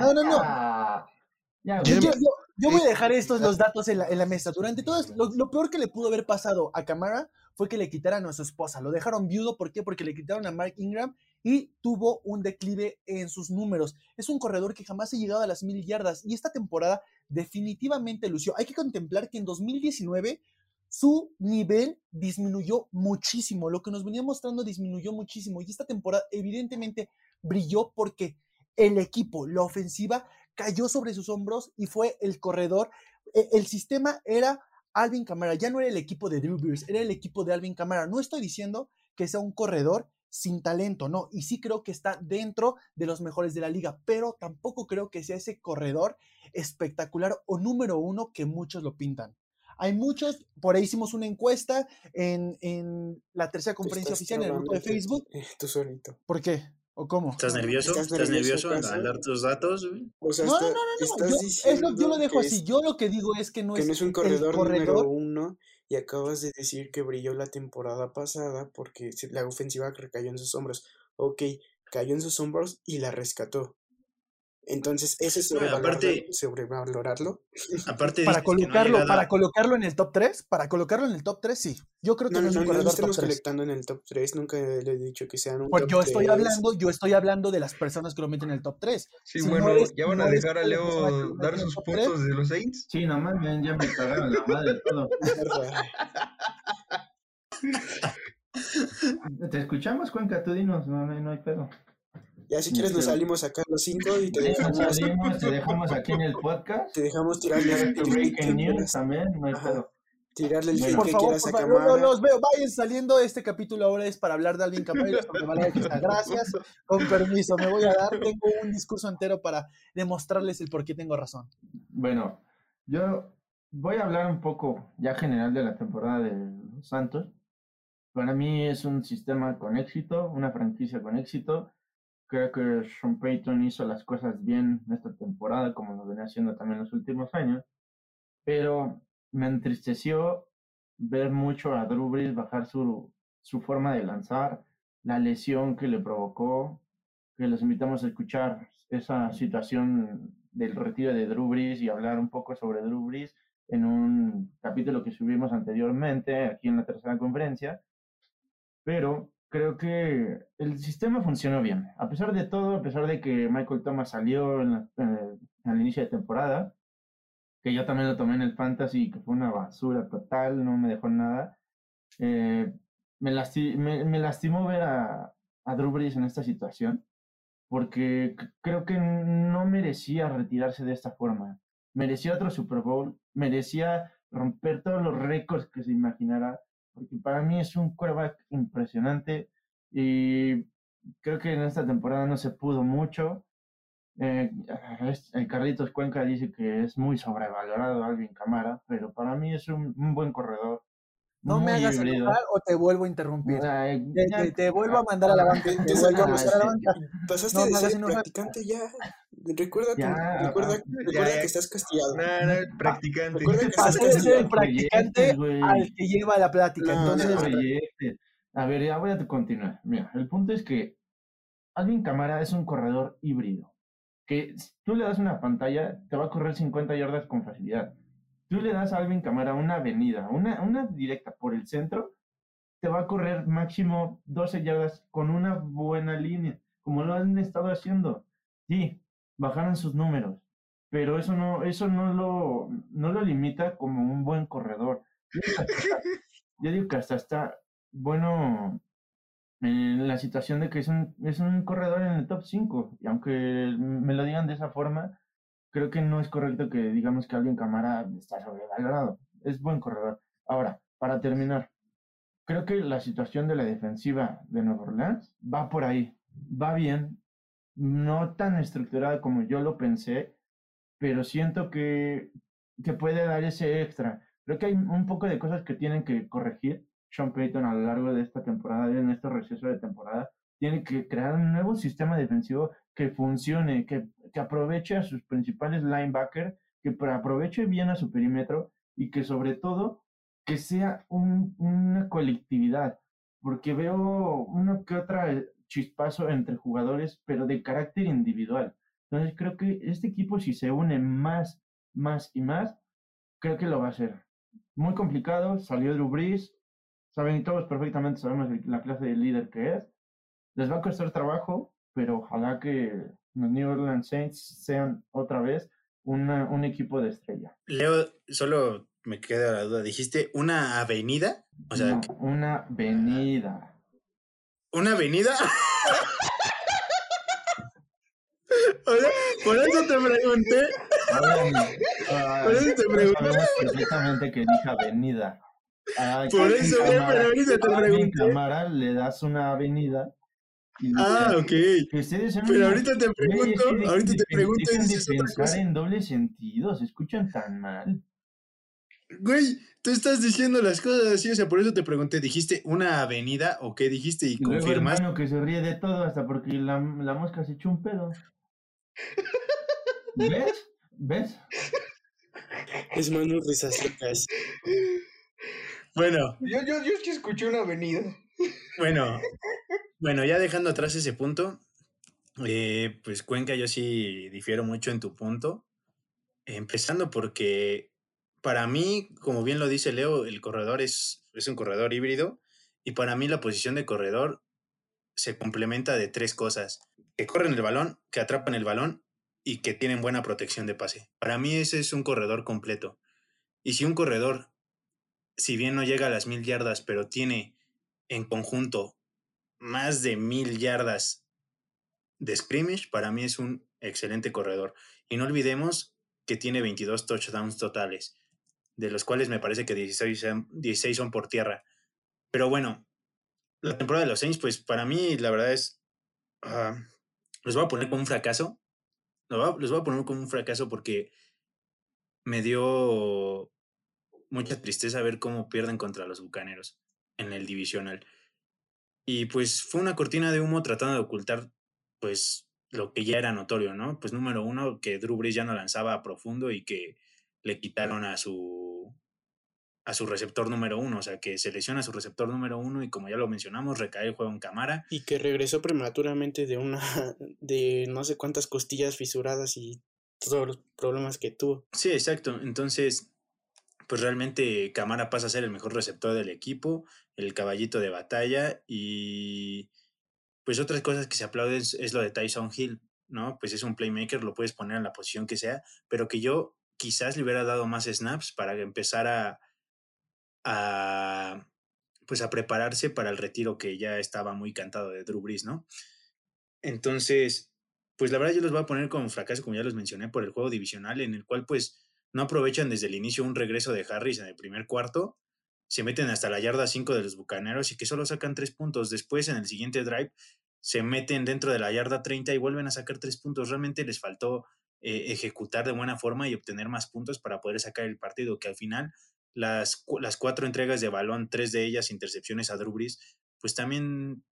No, no, no. Yo, yo, yo, voy a dejar estos los datos en la, en la mesa. Durante todo esto, lo, lo, peor que le pudo haber pasado a Camara fue que le quitaran a su esposa. Lo dejaron viudo, ¿por qué? Porque le quitaron a Mark Ingram y tuvo un declive en sus números. Es un corredor que jamás ha llegado a las mil yardas y esta temporada definitivamente lució. Hay que contemplar que en 2019 su nivel disminuyó muchísimo. Lo que nos venía mostrando disminuyó muchísimo y esta temporada evidentemente brilló porque el equipo, la ofensiva, cayó sobre sus hombros y fue el corredor. El sistema era Alvin Kamara, ya no era el equipo de Drew Brees, era el equipo de Alvin Kamara. No estoy diciendo que sea un corredor sin talento, no, y sí creo que está dentro de los mejores de la liga, pero tampoco creo que sea ese corredor espectacular o número uno que muchos lo pintan. Hay muchos, por ahí hicimos una encuesta en, en la tercera conferencia oficial en el grupo de Facebook. Tú solito. ¿Por qué? ¿O cómo? ¿Estás nervioso? ¿Estás, ¿Estás nervioso, nervioso al dar tus datos? O sea, no, no, no, no, yo, es lo, yo lo dejo así. Yo lo que digo es que no, que es, no es un corredor, corredor número uno y acabas de decir que brilló la temporada pasada porque la ofensiva recayó en sus hombros. Ok, cayó en sus hombros y la rescató. Entonces, ese es sobrevalorarlo. Aparte, sobrevalorarlo. Aparte para colocarlo, no para colocarlo en el top 3, para colocarlo en el top 3, sí. Yo creo que no, no, no es un no, corredor no estamos top 3. colectando en el top 3, nunca le he dicho que sean un pues top yo estoy 3. hablando, yo estoy hablando de las personas que lo meten en el top 3. Sí, Si bueno, no eres- ¿ya van no a dejar a Leo dar sus puntos de los Saints? Sí, nomás bien, ya me cagaron la madre todo. Te escuchamos, Cuenca, tú dinos, no, no, no hay pedo. Ya si quieres nos salimos acá los 5 y te dejamos, salimos, te dejamos aquí en el podcast. te dejamos tirar Breaking las news también, no hay Ajá. pedo. tirarle el Bueno, Por que favor, quieras por a favor, no, los veo. Vayan saliendo. Este capítulo ahora es para hablar de Alvin Camara. Gracias. Con permiso, me voy a dar. Tengo un discurso entero para demostrarles el por qué tengo razón. Bueno, yo voy a hablar un poco ya general de la temporada de los Santos. Para mí es un sistema con éxito, una franquicia con éxito. Creo que Sean Payton hizo las cosas bien esta temporada, como lo venía haciendo también los últimos años. Pero me entristeció ver mucho a Drew Brees bajar su, su forma de lanzar, la lesión que le provocó, que los invitamos a escuchar esa situación del retiro de Drew Brees y hablar un poco sobre Drew Brees en un capítulo que subimos anteriormente aquí en la tercera conferencia. Pero creo que el sistema funcionó bien. A pesar de todo, a pesar de que Michael Thomas salió en la- eh, al inicio de temporada, que yo también lo tomé en el fantasy, que fue una basura total, no me dejó nada. eh, me, lasti- me, lastimó ver a, a Drew Brees en esta situación, porque creo que no merecía retirarse de esta forma. Merecía otro Super Bowl, merecía romper todos los récords que se imaginara, porque para mí es un quarterback impresionante y creo que en esta temporada no se pudo mucho. Eh, es- el Carlitos Cuenca dice que es muy sobrevalorado Alvin Camara, pero para mí es un, un buen corredor. No me hagas enojar o te vuelvo a interrumpir. Ay, Te, ya- te- te vuelvo a mandar a la banca. Te vuelvo a ah, mandar a la banca. Pasaste No de ser practicante ya. Recuerda, Ya, recuerda, ah, recuerda ya. que estás castigado. No, no, practicante. Recuerda que estás ser el castigado. practicante al que lleva la plática. No, Entonces, No. A ver, ya voy a continuar. Mira, el punto es que Alvin Camara es un corredor híbrido. Que si tú le das una pantalla, te va a correr 50 yardas con facilidad. Tú le das a Alvin Camara una avenida, una, una directa por el centro, te va a correr máximo 12 yardas con una buena línea, como lo han estado haciendo. Sí, bajaron sus números, pero eso no, eso no lo, no lo limita como un buen corredor. Yo digo que hasta está- yo digo que hasta está bueno en la situación de que es un, es un corredor en el top 5. Y aunque me lo digan de esa forma, creo que no es correcto que digamos que alguien Camara está sobrevalorado. Es buen corredor. Ahora, para terminar, creo que la situación de la defensiva de Nueva Orleans va por ahí. Va bien, no tan estructurada como yo lo pensé, pero siento que, que puede dar ese extra. Creo que hay un poco de cosas que tienen que corregir Sean Payton a lo largo de esta temporada, en este receso de temporada. Tiene que crear un nuevo sistema defensivo que funcione, que, que aproveche a sus principales linebackers, que pro- aproveche bien a su perímetro y que sobre todo que sea un- una colectividad, porque veo uno que otra chispazo entre jugadores, pero de carácter individual. Entonces creo que este equipo si se une más, más y más, creo que lo va a hacer. Muy complicado, salió Drew Brees, saben todos perfectamente, sabemos la clase de líder que es. Les va a costar trabajo, pero ojalá que los New Orleans Saints sean otra vez una- un equipo de estrella. Leo, solo me queda la duda. ¿Dijiste una avenida? O sea, No, una venida. ¿Una avenida? Por eso te pregunté. Por eso te pregunté. perfectamente que dije avenida. Por eso, bien, pero ahorita te pregunté. Cámara le das una avenida. y Ah, ok. Pero ahorita te pregunto, ahorita te pregunto y dices otra cosa. en doble sentido, se escuchan tan mal. Güey, tú estás diciendo las cosas así, o sea, por eso te pregunté, ¿dijiste una avenida o qué dijiste y confirmas? hermano que se ríe de todo hasta porque la, la mosca se echó un pedo. ¿Ves? ¿Ves? Es Manu Risas Locas. Bueno, Yo, yo, yo sí escuché una avenida. bueno, bueno, ya dejando atrás ese punto, eh, pues Cuenca, yo sí difiero mucho en tu punto, empezando porque para mí, como bien lo dice Leo, el corredor es, es un corredor híbrido y para mí la posición de corredor se complementa de tres cosas, que corren el balón, que atrapan el balón y que tienen buena protección de pase. Para mí ese es un corredor completo. Y si un corredor, si bien no llega a las mil yardas, pero tiene en conjunto más de mil yardas de scrimmage, para mí es un excelente corredor. Y no olvidemos que tiene 22 touchdowns totales. De los cuales me parece que 16, 16 son por tierra. Pero bueno, la temporada de los Saints, pues para mí la verdad es, uh, los voy a poner como un fracaso. Los voy a poner como un fracaso porque me dio mucha tristeza ver cómo pierden contra los Bucaneros en el divisional. Y pues fue una cortina de humo tratando de ocultar pues lo que ya era notorio, ¿no? Pues número uno, que Drew Brees ya no lanzaba a profundo y que le quitaron a su a su receptor número uno, o sea, que se lesiona a su receptor número uno y como ya lo mencionamos, recae el juego en cámara. Y que regresó prematuramente de una, de no sé cuántas costillas fisuradas y todos los problemas que tuvo. Sí, exacto. Entonces, pues realmente Camara pasa a ser el mejor receptor del equipo, el caballito de batalla y pues otras cosas que se aplauden es, lo de Tyson Hill, ¿no? Pues es un playmaker, lo puedes poner en la posición que sea, pero que yo quizás le hubiera dado más snaps para empezar a, a pues a prepararse para el retiro que ya estaba muy cantado de Drew Brees, ¿no? Entonces, pues la verdad yo los voy a poner como fracaso, como ya los mencioné, por el juego divisional, en el cual pues no aprovechan desde el inicio un regreso de Harris en el primer cuarto, se meten hasta la yarda 5 de los Bucaneros y que solo sacan 3 puntos. Después, en el siguiente drive, se meten dentro de la yarda 30 y vuelven a sacar 3 puntos. Realmente les faltó eh, ejecutar de buena forma y obtener más puntos para poder sacar el partido, que al final las, las cuatro entregas de balón, tres de ellas intercepciones a Drew pues también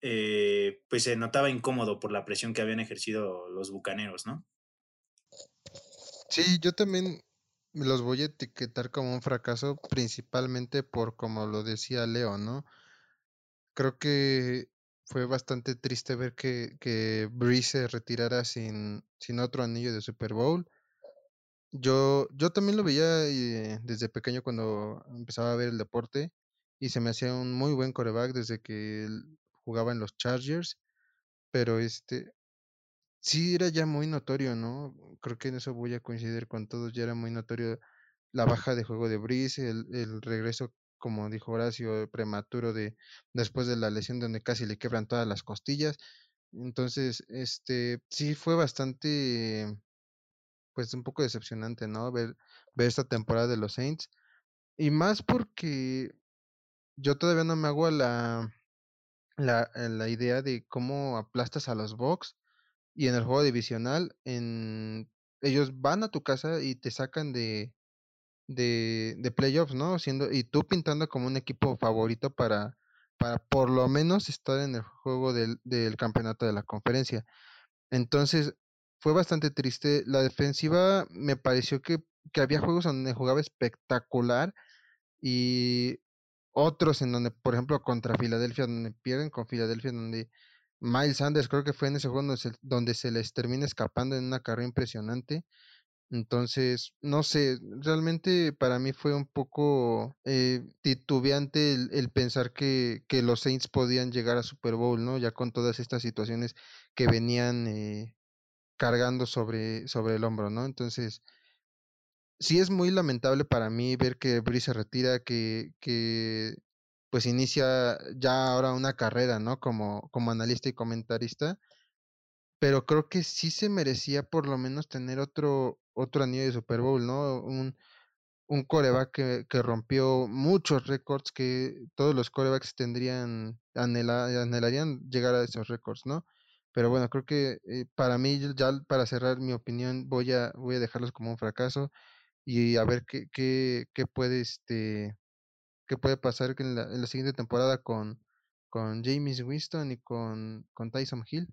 eh, pues se notaba incómodo por la presión que habían ejercido los bucaneros, ¿no? Sí, yo también los voy a etiquetar como un fracaso, principalmente por como lo decía Leo, ¿no? Creo que fue bastante triste ver que, que Breeze se retirara sin, sin otro anillo de Super Bowl. Yo, yo también lo veía eh, desde pequeño cuando empezaba a ver el deporte y se me hacía un muy buen coreback desde que jugaba en los Chargers, pero este sí era ya muy notorio, ¿no? Creo que en eso voy a coincidir con todos, ya era muy notorio la baja de juego de Breeze, el, el regreso, como dijo Horacio, prematuro de después de la lesión donde casi le quebran todas las costillas. Entonces, este sí fue bastante pues un poco decepcionante, ¿no? Ver, ver esta temporada de los Saints. Y más porque yo todavía no me hago la, la, eh, la idea de cómo aplastas a los Bucks y en el juego divisional, en, ellos van a tu casa y te sacan de, de, de playoffs, ¿no? Siendo, y tú pintando como un equipo favorito para, para por lo menos estar en el juego del, del campeonato de la conferencia. Entonces, fue bastante triste. La defensiva me pareció que, que había juegos donde jugaba espectacular y otros en donde, por ejemplo, contra Filadelfia, donde pierden con Filadelfia, donde Miles Sanders creo que fue en ese juego donde se, donde se les termina escapando en una carrera impresionante. Entonces, no sé, realmente para mí fue un poco eh, titubeante el, el pensar que, que, los Saints podían llegar a Super Bowl, ¿no? Ya con todas estas situaciones que venían eh, cargando sobre, sobre el hombro, ¿no? Entonces, sí es muy lamentable para mí ver que Brice se retira, que, que pues inicia ya ahora una carrera, ¿no? Como, como analista y comentarista, pero creo que sí se merecía por lo menos tener otro, otro anillo de Super Bowl, ¿no? Un, un coreback que, que rompió muchos récords que todos los corebacks tendrían, anhelarían llegar a esos récords, ¿no? Pero bueno, creo que eh, para mí, ya para cerrar mi opinión, voy a, voy a dejarlos como un fracaso y a ver qué, qué, qué puede este qué puede pasar en la, en la siguiente temporada con, con James Winston y con, con Tyson Hill.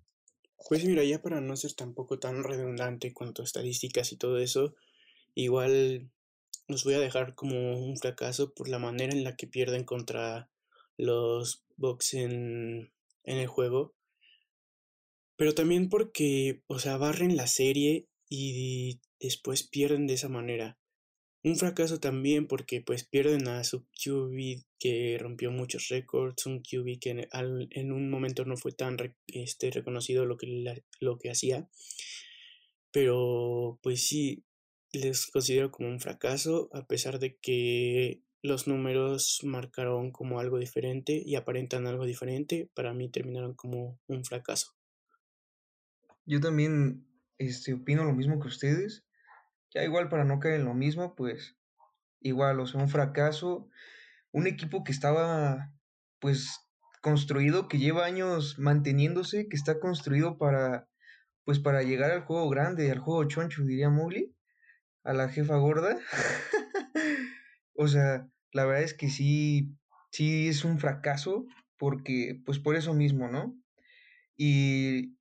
Pues mira, ya para no ser tampoco tan redundante cuanto a estadísticas y todo eso, igual los voy a dejar como un fracaso por la manera en la que pierden contra los Bucks en el juego. Pero también porque, o sea, barren la serie y después pierden de esa manera. Un fracaso también porque pues pierden a su QB que rompió muchos récords, un QB que en, en un momento no fue tan este, reconocido lo que, lo que hacía. Pero pues sí, les considero como un fracaso a pesar de que los números marcaron como algo diferente y aparentan algo diferente, para mí terminaron como un fracaso. Yo también este, opino lo mismo que ustedes. Ya igual para no caer en lo mismo, pues igual, o sea, un fracaso. Un equipo que estaba, pues, construido, que lleva años manteniéndose, que está construido para, pues, para llegar al juego grande, al juego choncho, diría Mowgli, a la jefa gorda. o sea, la verdad es que sí, sí es un fracaso, porque, pues, por eso mismo, ¿no? Y,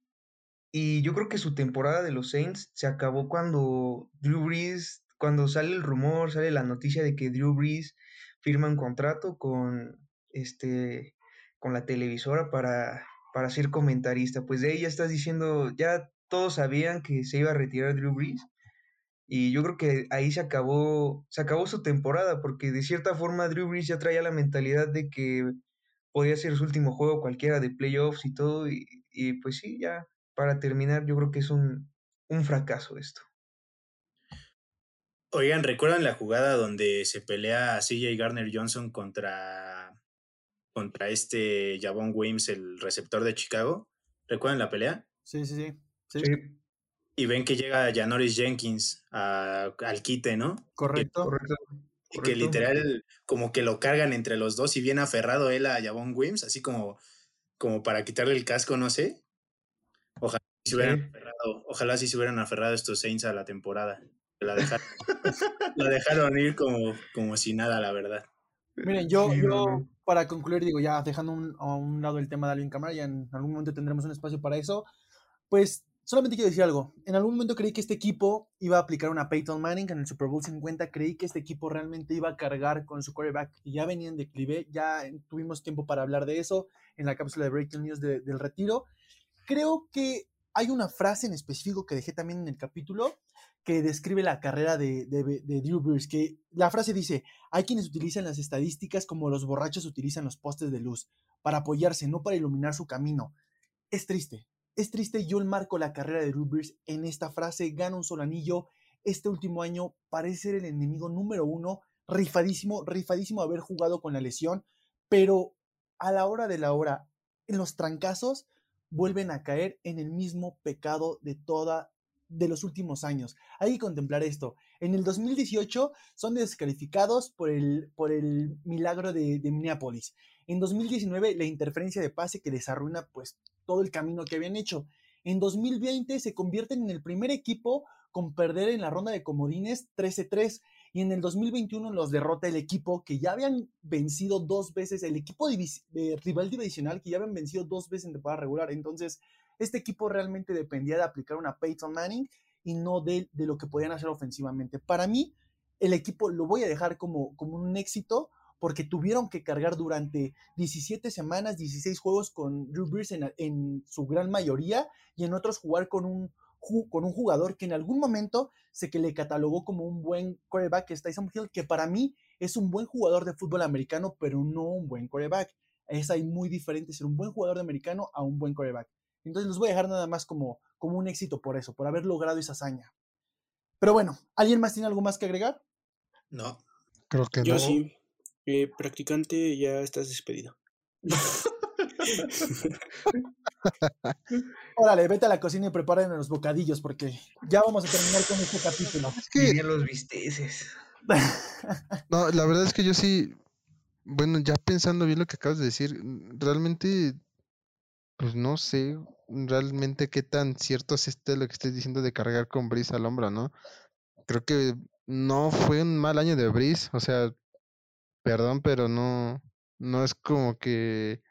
y yo creo que su temporada de los Saints se acabó cuando Drew Brees, cuando sale el rumor, sale la noticia de que Drew Brees firma un contrato con este con la televisora para, para ser comentarista. Pues de ahí ya estás diciendo, ya todos sabían que se iba a retirar Drew Brees. Y yo creo que ahí se acabó, se acabó su temporada, porque de cierta forma Drew Brees ya traía la mentalidad de que podía ser su último juego cualquiera de playoffs y todo. Y, y pues sí, ya para terminar, yo creo que es un, un fracaso esto. Oigan, ¿recuerdan la jugada donde se pelea CJ Garner Johnson contra, contra este Javon Wims, el receptor de Chicago? ¿Recuerdan la pelea? Sí, sí, sí. sí. Sí, Y ven que llega Janoris Jenkins a- al quite, ¿no? Correcto. correcto. Y que correcto. literal como que lo cargan entre los dos y bien aferrado él a Javon Wims, así como, como para quitarle el casco, no sé. Ojalá si se hubieran aferrado, ojalá si se hubieran aferrado estos Saints a la temporada. La dejaron, la dejaron ir como, como si nada, la verdad. Miren, yo, Sí, yo para concluir, digo, ya dejando un- a un lado el tema de Alvin Kamara, ya en algún momento tendremos un espacio para eso. Pues solamente quiero decir algo. En algún momento creí que este equipo iba a aplicar una Peyton Manning en el Super Bowl 50. Creí que este equipo realmente iba a cargar con su quarterback y ya venía en declive. Ya tuvimos tiempo para hablar de eso en la cápsula de Breaking News de- del retiro. Creo que hay una frase en específico que dejé también en el capítulo que describe la carrera de, de, de Drew Brees, que la frase dice, hay quienes utilizan las estadísticas como los borrachos utilizan los postes de luz, para apoyarse, no para iluminar su camino. Es triste, es triste, yo marco la carrera de Drew Brees en esta frase, gana un solo anillo, este último año parece ser el enemigo número uno, rifadísimo, rifadísimo haber jugado con la lesión, pero a la hora de la hora, en los trancazos, vuelven a caer en el mismo pecado de toda de los últimos años. Hay que contemplar esto. En el 2018 son descalificados por el, por el milagro de, de Minneapolis. En 2019 la interferencia de pase que les arruina pues todo el camino que habían hecho. En 2020 se convierten en el primer equipo con perder en la ronda de comodines 13-3 y en el 2021 los derrota el equipo que ya habían vencido dos veces, el equipo de rival divisional que ya habían vencido dos veces en temporada regular. Entonces, este equipo realmente dependía de aplicar una Peyton Manning y no de, de, lo que podían hacer ofensivamente. Para mí, el equipo lo voy a dejar como, como un éxito porque tuvieron que cargar durante 17 semanas, 16 juegos con Drew Brees en, en su gran mayoría y en otros jugar con un, con un jugador que en algún momento se que le catalogó como un buen quarterback, que es Tyson Hill, que para mí es un buen jugador de fútbol americano, pero no un buen quarterback. Es ahí muy diferente ser un buen jugador de americano a un buen quarterback. Entonces los voy a dejar nada más como, como un éxito por eso, por haber logrado esa hazaña. Pero bueno, ¿alguien más tiene algo más que agregar? No. Creo que Yo no. sí. Eh, practicante, ya estás despedido. Órale, vete a la cocina y preparen los bocadillos porque ya vamos a terminar con este capítulo. Es que, Dirían los bisteces. no, la verdad es que yo sí, bueno, ya pensando bien lo que acabas de decir, realmente, pues no sé realmente qué tan cierto es este lo que estoy diciendo de cargar con Breeze al hombro, ¿no? Creo que no fue un mal año de Breeze, o sea, perdón, pero no, no es como que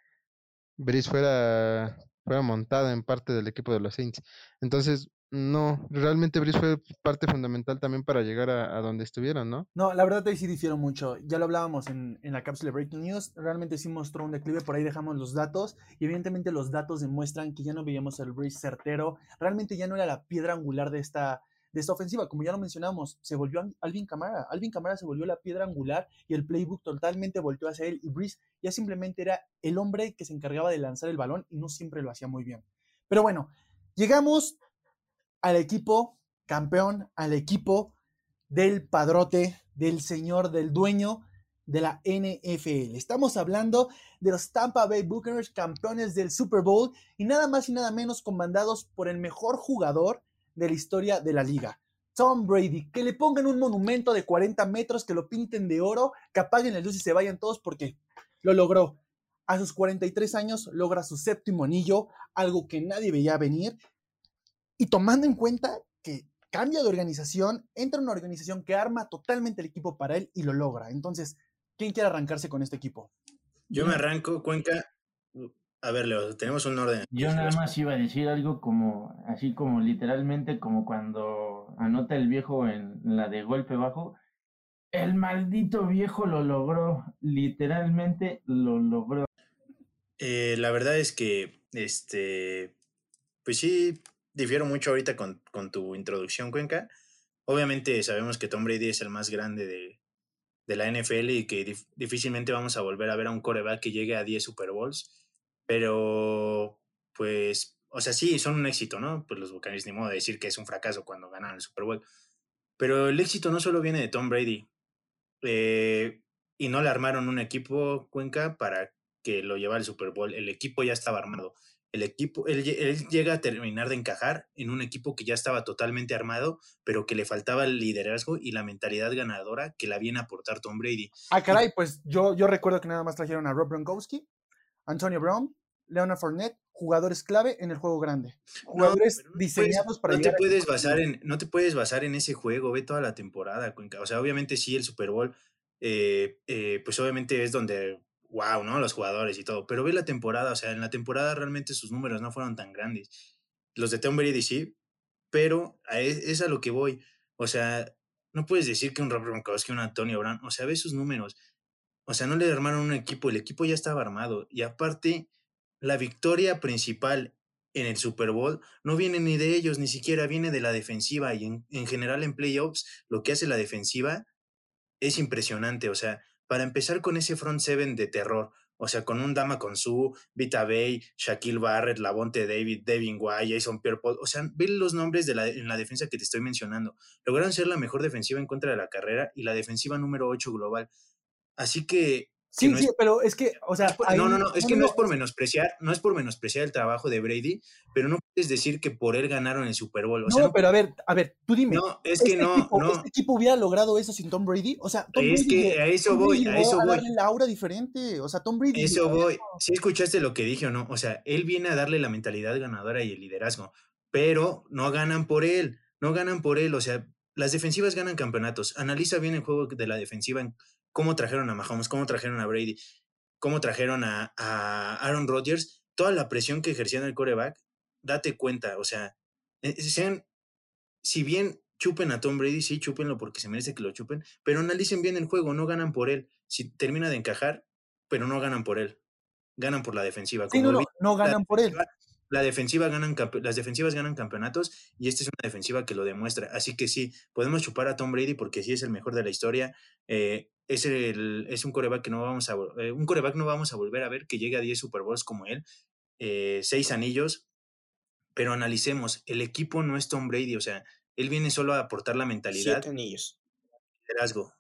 Breeze fuera, fuera en parte del equipo de los Saints. Entonces, no, realmente Breeze fue parte fundamental también para llegar a, donde estuvieron, ¿no? No, la verdad ahí sí difiero mucho. Ya lo hablábamos en, en la cápsula de Breaking News. Realmente sí mostró un declive, por ahí dejamos los datos. Y evidentemente los datos demuestran que ya no veíamos el Breeze certero. Realmente ya no era la piedra angular de esta, de esta ofensiva. Como ya lo mencionamos, se volvió Alvin Kamara. Alvin Kamara se volvió la piedra angular y el playbook totalmente volteó hacia él. Y Breeze ya simplemente era el hombre que se encargaba de lanzar el balón y no siempre lo hacía muy bien. Pero bueno, llegamos al equipo campeón, al equipo del padrote, del señor, del dueño de la NFL. Estamos hablando de los Tampa Bay Buccaneers, campeones del Super Bowl y nada más y nada menos comandados por el mejor jugador de la historia de la liga. Tom Brady, que le pongan un monumento de 40 metros, que lo pinten de oro, que apaguen las luces y se vayan todos porque lo logró. A sus 43 años logra su séptimo anillo, algo que nadie veía venir. Y tomando en cuenta que cambia de organización, entra en una organización que arma totalmente el equipo para él y lo logra. Entonces, ¿quién quiere arrancarse con este equipo? Yo me arranco, Cuenca. A ver, Leo, tenemos un orden. Yo nada más iba a decir algo como, así como literalmente, como cuando anota el viejo en la de golpe bajo. El maldito viejo lo logró, literalmente lo logró. Eh, la verdad es que, este, pues sí, difiero mucho ahorita con, con, tu introducción, Cuenca. Obviamente sabemos que Tom Brady es el más grande de, de la NFL y que difícilmente vamos a volver a ver a un coreback que llegue a 10 Super Bowls pero, pues, o sea, sí, son un éxito, ¿no? Pues los Buccaneers ni modo de decir que es un fracaso cuando ganan el Super Bowl. Pero el éxito no solo viene de Tom Brady. Eh, y no le armaron un equipo, Cuenca, para que lo llevara al Super Bowl. El equipo ya estaba armado. El equipo, él, él, llega a terminar de encajar en un equipo que ya estaba totalmente armado, pero que le faltaba el liderazgo y la mentalidad ganadora que la viene a aportar Tom Brady. Ah, caray, pues yo, yo recuerdo que nada más trajeron a Rob Gronkowski, Antonio Brown, Leonard Fournette, jugadores clave en el juego grande. Jugadores diseñados para no te puedes basar en No te puedes basar en ese juego, ve toda la temporada. O sea, obviamente sí, el Super Bowl, eh, eh, pues obviamente es donde, wow, ¿no? Los jugadores y todo. Pero ve la temporada, o sea, en la temporada realmente sus números no fueron tan grandes. Los de Tom Brady sí, pero e, es, a lo que voy. O sea, no puedes decir que un Rob Gronkowski, un Antonio Brown, o sea, ve sus números. O sea, no le armaron un equipo, el equipo ya estaba armado. Y aparte, la victoria principal en el Super Bowl no viene ni de ellos, ni siquiera viene de la defensiva. Y en, general en playoffs, lo que hace la defensiva es impresionante. O sea, para empezar con ese front seven de terror, o sea, con un Dama con su, Vita Bay, Shaquille Barrett, Lavonte David, Devin White, Jason Pierre Paul. O sea, ven los nombres de la, en la defensa que te estoy mencionando. Lograron ser la mejor defensiva en contra de la carrera y la defensiva número 8 global. Así que. Sí, sí, pero es que, o sea. no, no, no, es que no, es por menospreciar, no es por menospreciar el trabajo de Brady, pero no puedes decir que por él ganaron el Super Bowl. O no, pero a ver, a ver, tú dime. No, es que ¿este no, equipo, no. ¿Este equipo hubiera logrado eso sin Tom Brady? O sea, Tom es Brady que a eso voy, a eso voy. darle la aura diferente. O sea, Tom Brady. Eso voy. Si escuchaste lo que dije o no. O sea, él viene a darle la mentalidad ganadora y el liderazgo, pero no ganan por él. No ganan por él. O sea, las defensivas ganan campeonatos. Analiza bien el juego de la defensiva en cómo trajeron a Mahomes, cómo trajeron a Brady, cómo trajeron a, Aaron Rodgers, toda la presión que ejercían el coreback, date cuenta, o sea, eh, sean, si bien chupen a Tom Brady, sí, chúpenlo porque se merece que lo chupen, pero analicen bien el juego, no ganan por él. Si termina de encajar, pero no ganan por él, ganan por la defensiva. Sí, no, no, no ganan por él la defensiva ganan, las defensivas ganan campeonatos y esta es una defensiva que lo demuestra. Así que sí, podemos chupar a Tom Brady porque sí es el mejor de la historia. Eh, es, el, es un coreback que no vamos a eh, un coreback no vamos a volver a ver que llegue a 10 Super Bowls como él, eh, seis anillos. Pero analicemos, el equipo no es Tom Brady, o sea, él viene solo a aportar la mentalidad. Siete anillos. Liderazgo.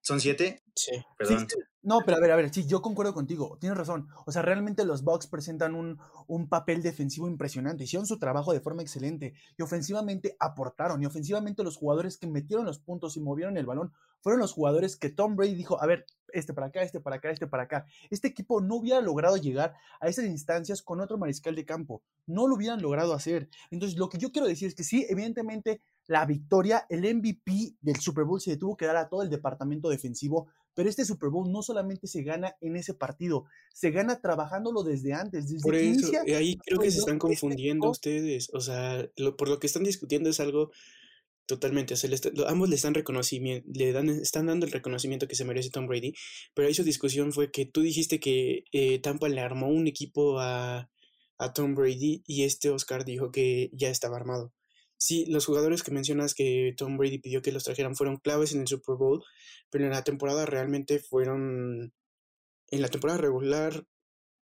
¿Son siete? Sí. Perdón. No, pero a ver, a ver, sí, yo concuerdo contigo, tienes razón. O sea, realmente los Bucks presentan un, un papel defensivo impresionante, hicieron su trabajo de forma excelente y ofensivamente aportaron y ofensivamente los jugadores que metieron los puntos y movieron el balón fueron los jugadores que Tom Brady dijo, a ver, este para acá, este para acá, este para acá. Este equipo no hubiera logrado llegar a esas instancias con otro mariscal de campo, no lo hubieran logrado hacer. Entonces, lo que yo quiero decir es que sí, evidentemente la victoria, el MVP del Super Bowl se tuvo que dar a todo el departamento defensivo, pero este Super Bowl no solamente se gana en ese partido, se gana trabajándolo desde antes, desde por que eso, inicia, ahí creo que se están este confundiendo ustedes, o sea, lo, por lo que están discutiendo es algo totalmente, o sea, le está- ambos le están reconocimiento, le dan, están dando el reconocimiento que se merece Tom Brady, pero ahí su discusión fue que tú dijiste que eh, Tampa le armó un equipo a, a Tom Brady y este Oscar dijo que ya estaba armado. Sí, los jugadores que mencionas que Tom Brady pidió que los trajeran fueron claves en el Super Bowl, pero en la temporada realmente fueron, en la temporada regular,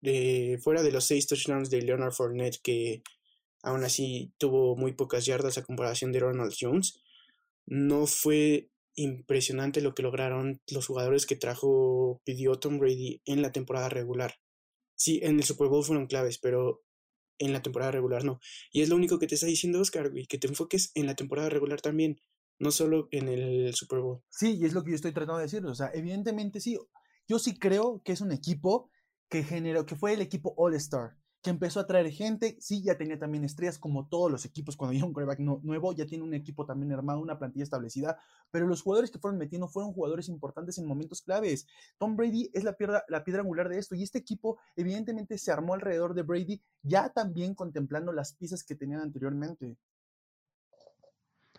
eh, fuera de los seis touchdowns de Leonard Fournette, que aún así tuvo muy pocas yardas a comparación de Ronald Jones, no fue impresionante lo que lograron los jugadores que trajo, pidió Tom Brady en la temporada regular. Sí, en el Super Bowl fueron claves, pero en la temporada regular no. Y es lo único que te está diciendo Oscar, güey, que te enfoques en la temporada regular también. no solo en el Super Bowl. Sí, y es lo que yo estoy tratando de decir. O sea, evidentemente sí. Yo sí creo que es un equipo que generó, que fue el equipo All-Star, que empezó a traer gente. Sí, ya tenía también estrellas, como todos los equipos. Cuando llega un quarterback nuevo, ya tiene un equipo también armado, una plantilla establecida. Pero los jugadores que fueron metiendo fueron jugadores importantes en momentos claves. Tom Brady es la piedra, la piedra angular de esto. Y este equipo, evidentemente, se armó alrededor de Brady, ya también contemplando las piezas que tenían anteriormente.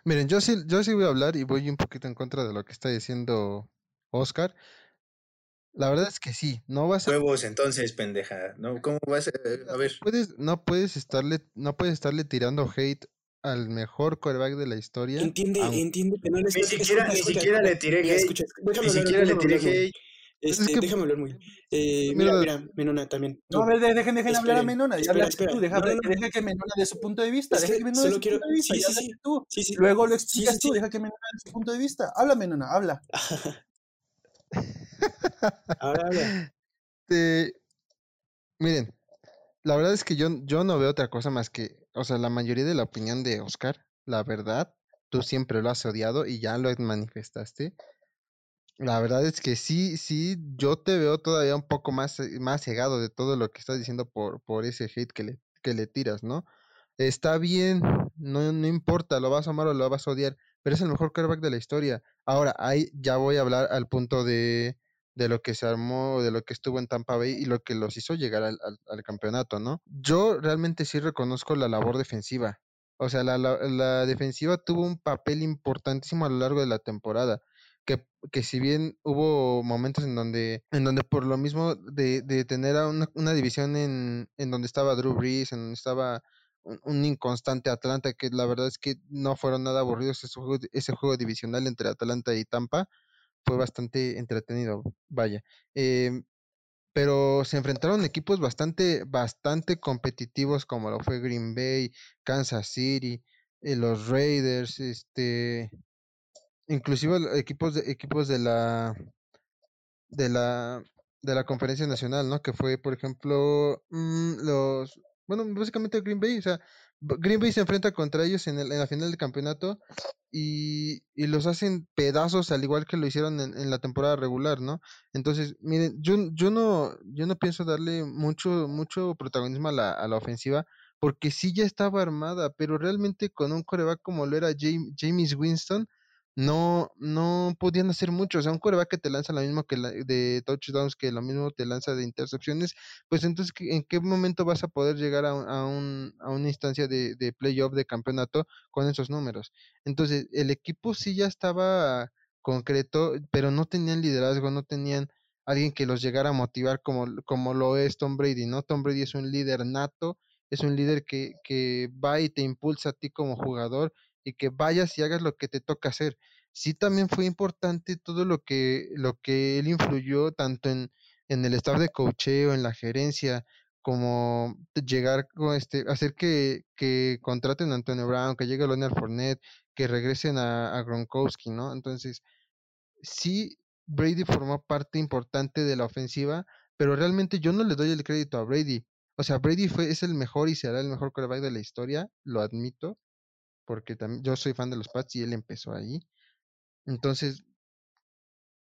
Miren, yo sí, yo sí voy a hablar y voy un poquito en contra de lo que está diciendo Oscar. La verdad es que sí, no vas a... Huevos entonces, pendeja, ¿no? ¿Cómo vas a...? A ver. Puedes, no, puedes estarle, no puedes estarle tirando hate al mejor quarterback de la historia. Entiende, entiende que no le Ni siquiera, ni siquiera le tiré hate. ni siquiera le tiré hate. Este, es que, déjame hablar muy. Eh, mira, mira, Menona también. No, a ver, dejen, dejen hablar a Menona. Ya espera, espera. Tú, deja, no, no, deja, que Menona de su punto de vista. deja que Menona de su quiero... punto de vista. Sí, sí, sí. Tú. sí, sí. Luego lo explicas tú. Deja que Menona de su punto de vista. Habla, Menona, habla. ahora habla. Miren, la verdad es que yo, yo no veo otra cosa más que, o sea, la mayoría de la opinión de Oscar, la verdad, tú siempre lo has odiado y ya lo manifestaste. La verdad es que sí, sí, yo te veo todavía un poco más, eh, más cegado de todo lo que estás diciendo por, por ese hate que le, que le tiras, ¿no? Está bien, no, no importa, lo vas a amar o lo vas a odiar, pero es el mejor quarterback de la historia. Ahora, ahí ya voy a hablar al punto de, de lo que se armó, de lo que estuvo en Tampa Bay y lo que los hizo llegar al, al, campeonato, ¿no? Yo realmente sí reconozco la labor defensiva. O sea, la, la, la defensiva tuvo un papel importantísimo a lo largo de la temporada que, que si bien hubo momentos en donde, en donde por lo mismo de, de tener a una, una, división en, en donde estaba Drew Brees, en donde estaba un, inconstante Atlanta, que la verdad es que no fueron nada aburridos ese juego, ese juego divisional entre Atlanta y Tampa, fue bastante entretenido, vaya. Eh, pero se enfrentaron equipos bastante, bastante competitivos como lo fue Green Bay, Kansas City, eh, los Raiders, este, inclusive equipos de equipos de la de la de la conferencia nacional, ¿no? Que fue, por ejemplo, mm, los bueno, básicamente Green Bay, o sea, Green Bay se enfrenta contra ellos en, la final del campeonato y, los hacen pedazos al igual que lo hicieron en, la temporada regular, ¿no? Entonces, miren, yo, yo no, yo no pienso darle mucho, mucho protagonismo a la, a la ofensiva, porque sí ya estaba armada, pero realmente con un coreback como lo era James Winston, no, no podían hacer mucho. O sea, un coreback que te lanza lo mismo que la, de touchdowns, que lo mismo te lanza de intercepciones, pues entonces, ¿en qué momento vas a poder llegar a, a, un, a una instancia de, de playoff de campeonato con esos números? Entonces, el equipo sí ya estaba concreto, pero no tenían liderazgo, no tenían alguien que los llegara a motivar como, como lo es Tom Brady, ¿no? Tom Brady es un líder nato, es un líder que, que va y te impulsa a ti como jugador y que vayas y hagas lo que te toca hacer. Sí también fue importante todo lo que, lo que él influyó tanto en, en el staff de cocheo, en la gerencia, como llegar con este, hacer que, que contraten a Antonio Brown, que llegue Leonard Fournette, que regresen a, a Gronkowski, ¿no? Entonces, sí, Brady formó parte importante de la ofensiva, pero realmente yo no le doy el crédito a Brady. O sea, Brady fue, es el mejor y será el mejor quarterback de la historia, lo admito, porque también yo soy fan de los Pats y él empezó ahí. Entonces,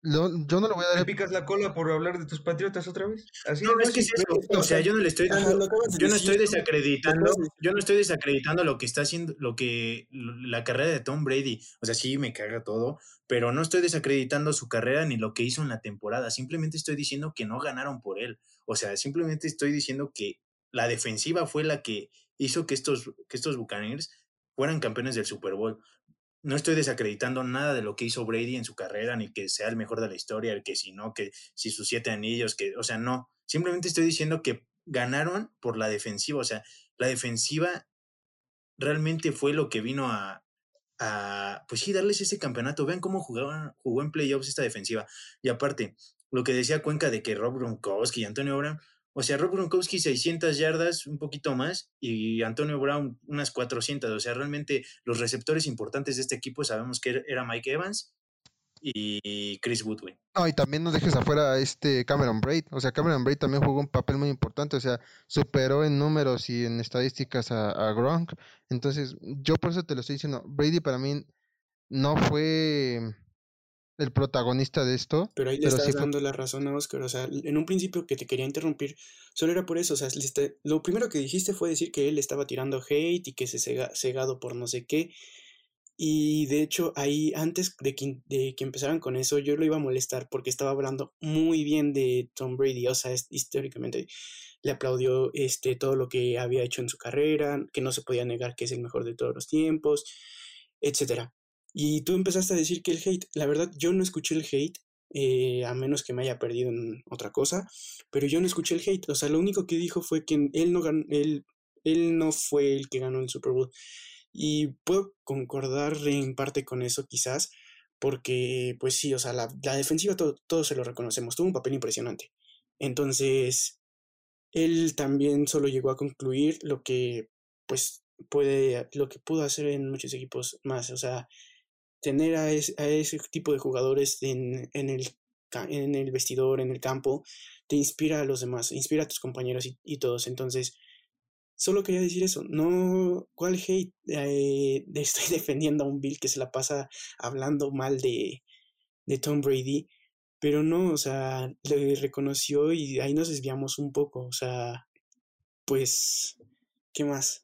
yo no lo voy a dar. ¿Me picas la cola por hablar de tus patriotas otra vez? ¿Así? No, es que es eso. O sea, yo no le estoy. yo no estoy desacreditando. Yo no estoy desacreditando lo que está haciendo, lo que. La carrera de Tom Brady. O sea, sí me caga todo, pero no estoy desacreditando su carrera ni lo que hizo en la temporada. Simplemente estoy diciendo que no ganaron por él. O sea, simplemente estoy diciendo que la defensiva fue la que hizo que estos, que estos Buccaneers fueran campeones del Super Bowl. No estoy desacreditando nada de lo que hizo Brady en su carrera, ni que sea el mejor de la historia, el que si no, que si sus siete anillos, que, o sea, no. Simplemente estoy diciendo que ganaron por la defensiva. O sea, la defensiva realmente fue lo que vino a, a pues sí, darles ese campeonato. Vean cómo jugaban, jugó en playoffs esta defensiva. Y aparte, lo que decía Cuenca de que Rob Gronkowski y Antonio Brown, o sea, Rob Gronkowski 600 yardas, un poquito más, y Antonio Brown unas 400. O sea, realmente los receptores importantes de este equipo sabemos que er, era Mike Evans y Chris Woodwin. No, y también no dejes afuera a este Cameron Braid. O sea, Cameron Braid también jugó un papel muy importante. O sea, superó en números y en estadísticas a, a Gronk. Entonces, yo por eso te lo estoy diciendo. Brady para mí no fue el protagonista de esto. Pero ahí le Pero estás sí fue- dando la razón a Oscar. O sea, en un principio que te quería interrumpir, solo era por eso. O sea, está- lo primero que dijiste fue decir que él estaba tirando hate y que se cega- cegado por no sé qué. Y de hecho, ahí antes de que, de que empezaran con eso, yo lo iba a molestar porque estaba hablando muy bien de Tom Brady. O sea, es- históricamente le aplaudió este, todo lo que había hecho en su carrera, que no se podía negar que es el mejor de todos los tiempos, etcétera. Y tú empezaste a decir que el hate, la verdad, yo no escuché el hate, eh, a menos que me haya perdido en otra cosa, pero yo no escuché el hate. O sea, lo único que dijo fue que él no ganó, él, él no fue el que ganó el Super Bowl. Y puedo concordar en parte con eso, quizás, porque, pues sí, o sea, la, la defensiva todo, todos se lo reconocemos, tuvo un papel impresionante. Entonces, él también solo llegó a concluir lo que, pues, puede, lo que pudo hacer en muchos equipos más. O sea, tener a, es- a ese tipo de jugadores en, en el, en el vestidor, en el campo, te inspira a los demás, inspira a tus compañeros y, y todos. Entonces, solo quería decir eso. No, ¿cuál hate? Eh, estoy defendiendo a un Bill que se la pasa hablando mal de, de Tom Brady, pero no, o sea, le reconoció y ahí nos desviamos un poco. O sea, pues, ¿qué más?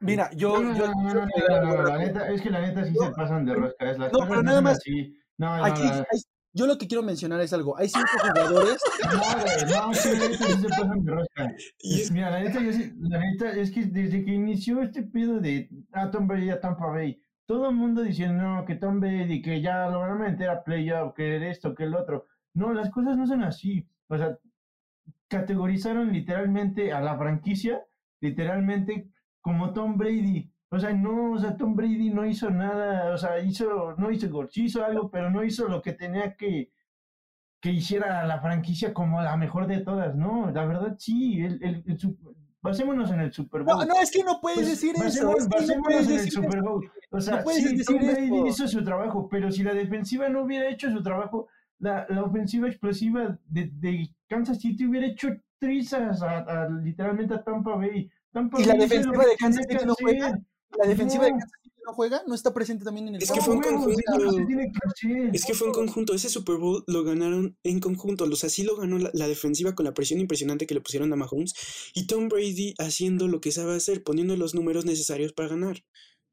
Mira, yo. No, no, yo- no, yo la neta, es que la neta sí No, se pasan de rosca. Es, las no, cosas pero no nada son más- así. No, no, Aquí, no, hay- yo lo que quiero mencionar es algo. Hay cinco jugadores. no, no, sí, la neta sí se pasan de rosca. Mira, la neta, yo sí- la neta es que desde que inició este pedo de a Tom Brady a Tampa Bay, todo el mundo diciendo no, que Tom Brady, que ya lo van a meter a playoff, que esto, que el otro. No, las cosas no son así. O sea, categorizaron literalmente a la franquicia, literalmente como Tom Brady. O sea, no, o sea, Tom Brady no hizo nada, o sea, hizo, no hizo gol, sí hizo algo, pero no hizo lo que tenía que, que hiciera la franquicia como la mejor de todas, ¿no? La verdad sí, el, el, el basémonos en el Super Bowl. No, no, es que no puedes Pues, decir eso. basémonos, Es que no puedes en el decir Super eso. Bowl. O sea, puedes sí, Tom Brady hizo su trabajo, pero si la defensiva no hubiera hecho su trabajo, la, la ofensiva explosiva de, de Kansas City hubiera hecho trizas a, a- literalmente a Tampa Bay. Tampa ¿Y la defensiva que de Kansas que City no juega? La defensiva de. Kansas City no juega, no está presente también en el Es que fue un que conjunto. que. Es que fue un conjunto, ese Super Bowl lo ganaron en conjunto, o sea, sí lo ganó la, la defensiva con la presión impresionante que le pusieron a Mahomes y Tom Brady haciendo lo que sabe hacer, poniendo los números necesarios para ganar.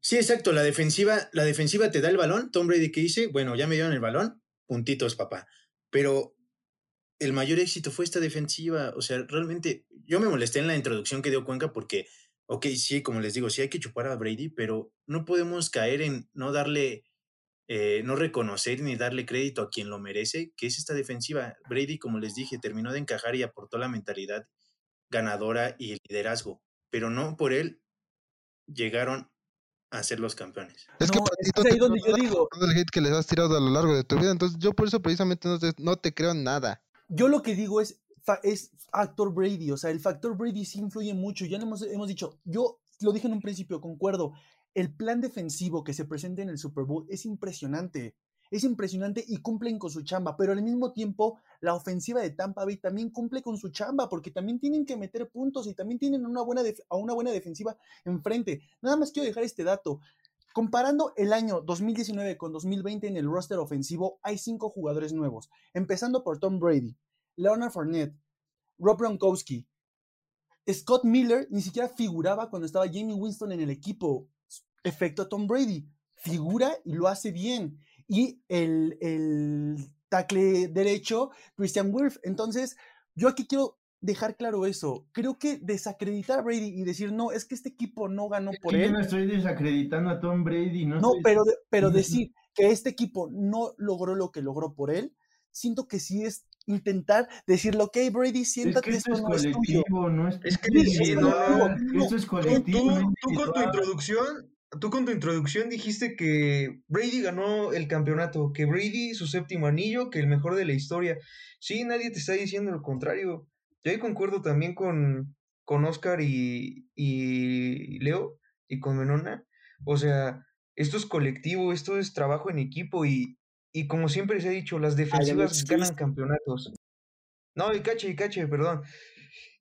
Sí, exacto. La defensiva, la defensiva te da el balón. Tom Brady, ¿qué dice? Bueno, ya me dieron el balón. Puntitos, papá. Pero el mayor éxito fue esta defensiva. O sea, realmente yo me molesté en la introducción que dio Cuenca porque, ok, sí, como les digo, sí hay que chupar a Brady, pero no podemos caer en no darle, eh, no reconocer ni darle crédito a quien lo merece, que es esta defensiva. Brady, como les dije, terminó de encajar y aportó la mentalidad ganadora y el liderazgo, pero no por él llegaron a ser los campeones. Es que No, es ahí te donde yo digo. el hate que les has tirado a lo largo de tu vida. Entonces, yo por eso precisamente no te, no te creo nada. Yo lo que digo es, es Brady, o sea, el factor Brady sí influye mucho. Ya hemos, hemos dicho, yo lo dije en un principio, concuerdo. El plan defensivo que se presenta en el Super Bowl es impresionante. Es impresionante y cumplen con su chamba, pero al mismo tiempo la ofensiva de Tampa Bay también cumple con su chamba, porque también tienen que meter puntos y también tienen una buena a una buena defensiva enfrente. Nada más quiero dejar este dato. Comparando el año 2019 con 2020 en el roster ofensivo, hay cinco jugadores nuevos, empezando por Tom Brady, Leonard Fournette, Rob Gronkowski, Scott Miller ni siquiera figuraba cuando estaba Jamie Winston en el equipo. Efecto Tom Brady, figura y lo hace bien. Y el, el tackle derecho, Christian Wirf. Entonces, yo aquí quiero dejar claro eso. Creo que desacreditar a Brady y decir, no, es que este equipo no ganó por Que yo él. no estoy desacreditando a Tom Brady, no, No, estoy- pero, pero no, decir que este equipo no logró lo que logró por él, siento que sí es intentar decirle, ok, Brady, Es siéntate, que esto es esto no es tuyo. colectivo, no es Es que Sí, sí, es no, Esto es Tú, colectivo. tú- es con tu introducción, tú con tu introducción dijiste que Brady ganó el campeonato, que Brady su séptimo anillo, que el mejor de la historia. Sí, nadie te está diciendo lo contrario. Yo ahí concuerdo también con, con Oscar y, y Leo y con Menona. O sea, esto es colectivo, esto es trabajo en equipo y, y como siempre se ha dicho, las Ah, defensivas ganan campeonatos. No, y cache, y cache, perdón.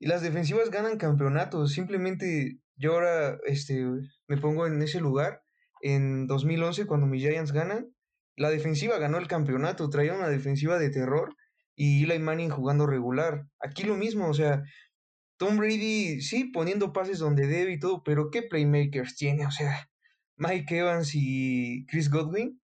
Y las defensivas ganan campeonatos. Simplemente yo ahora este, me pongo en ese lugar. en 2011 cuando mis Giants ganan, la defensiva ganó el campeonato, traía una defensiva de terror y Eli Manning jugando regular. Aquí lo mismo, o sea, Tom Brady sí poniendo pases donde debe y todo, pero ¿qué playmakers tiene? O sea, Mike Evans y Chris Godwin.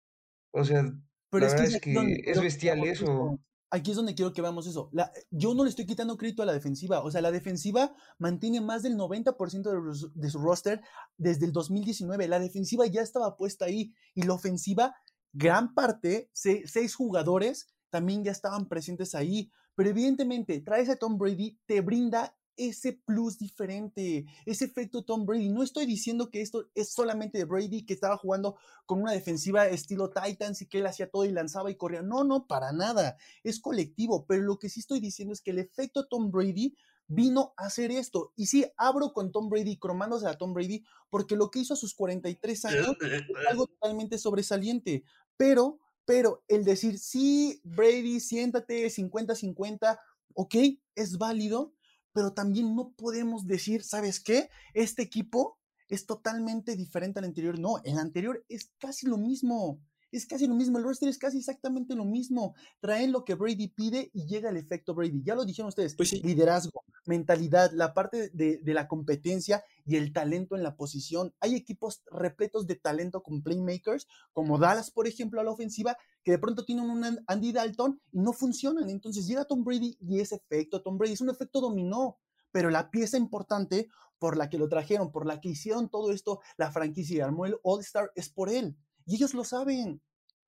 O sea, Pero la es verdad que que bestial eso. eso. Aquí es donde quiero que veamos eso. La- yo no le estoy quitando crédito a la defensiva. O sea, la defensiva mantiene más del 90% de, los- de su roster desde el 2019. La defensiva ya estaba puesta ahí. Y la ofensiva, gran parte, se- seis jugadores también ya estaban presentes ahí. Pero evidentemente, traes a Tom Brady, te brinda ese plus diferente, ese efecto Tom Brady. No estoy diciendo que esto es solamente de Brady, que estaba jugando con una defensiva estilo Titans y que él hacía todo y lanzaba y corría. No, no, para nada. Es colectivo, pero lo que sí estoy diciendo es que el efecto Tom Brady vino a hacer esto. Y sí, abro con Tom Brady, cromándose a Tom Brady, porque lo que hizo a sus 43 años es algo totalmente sobresaliente. Pero, pero el decir, sí, Brady, siéntate 50-50, ok, es válido, pero también no podemos decir, ¿sabes qué? Este equipo es totalmente diferente al anterior. No, el anterior es casi lo mismo. Es casi lo mismo, el roster es casi exactamente lo mismo. Traen lo que Brady pide y llega el efecto Brady. Ya lo dijeron ustedes, Pues sí. liderazgo, mentalidad, la parte de, la competencia y el talento en la posición. Hay equipos repletos de talento con playmakers, como Dallas, por ejemplo, a la ofensiva, que de pronto tienen un An- Andy Dalton y no funcionan. Entonces llega Tom Brady y ese efecto Tom Brady es un efecto dominó, pero la pieza importante por la que lo trajeron, por la que hicieron todo esto, la franquicia y armó el All-Star es por él. Y ellos lo saben.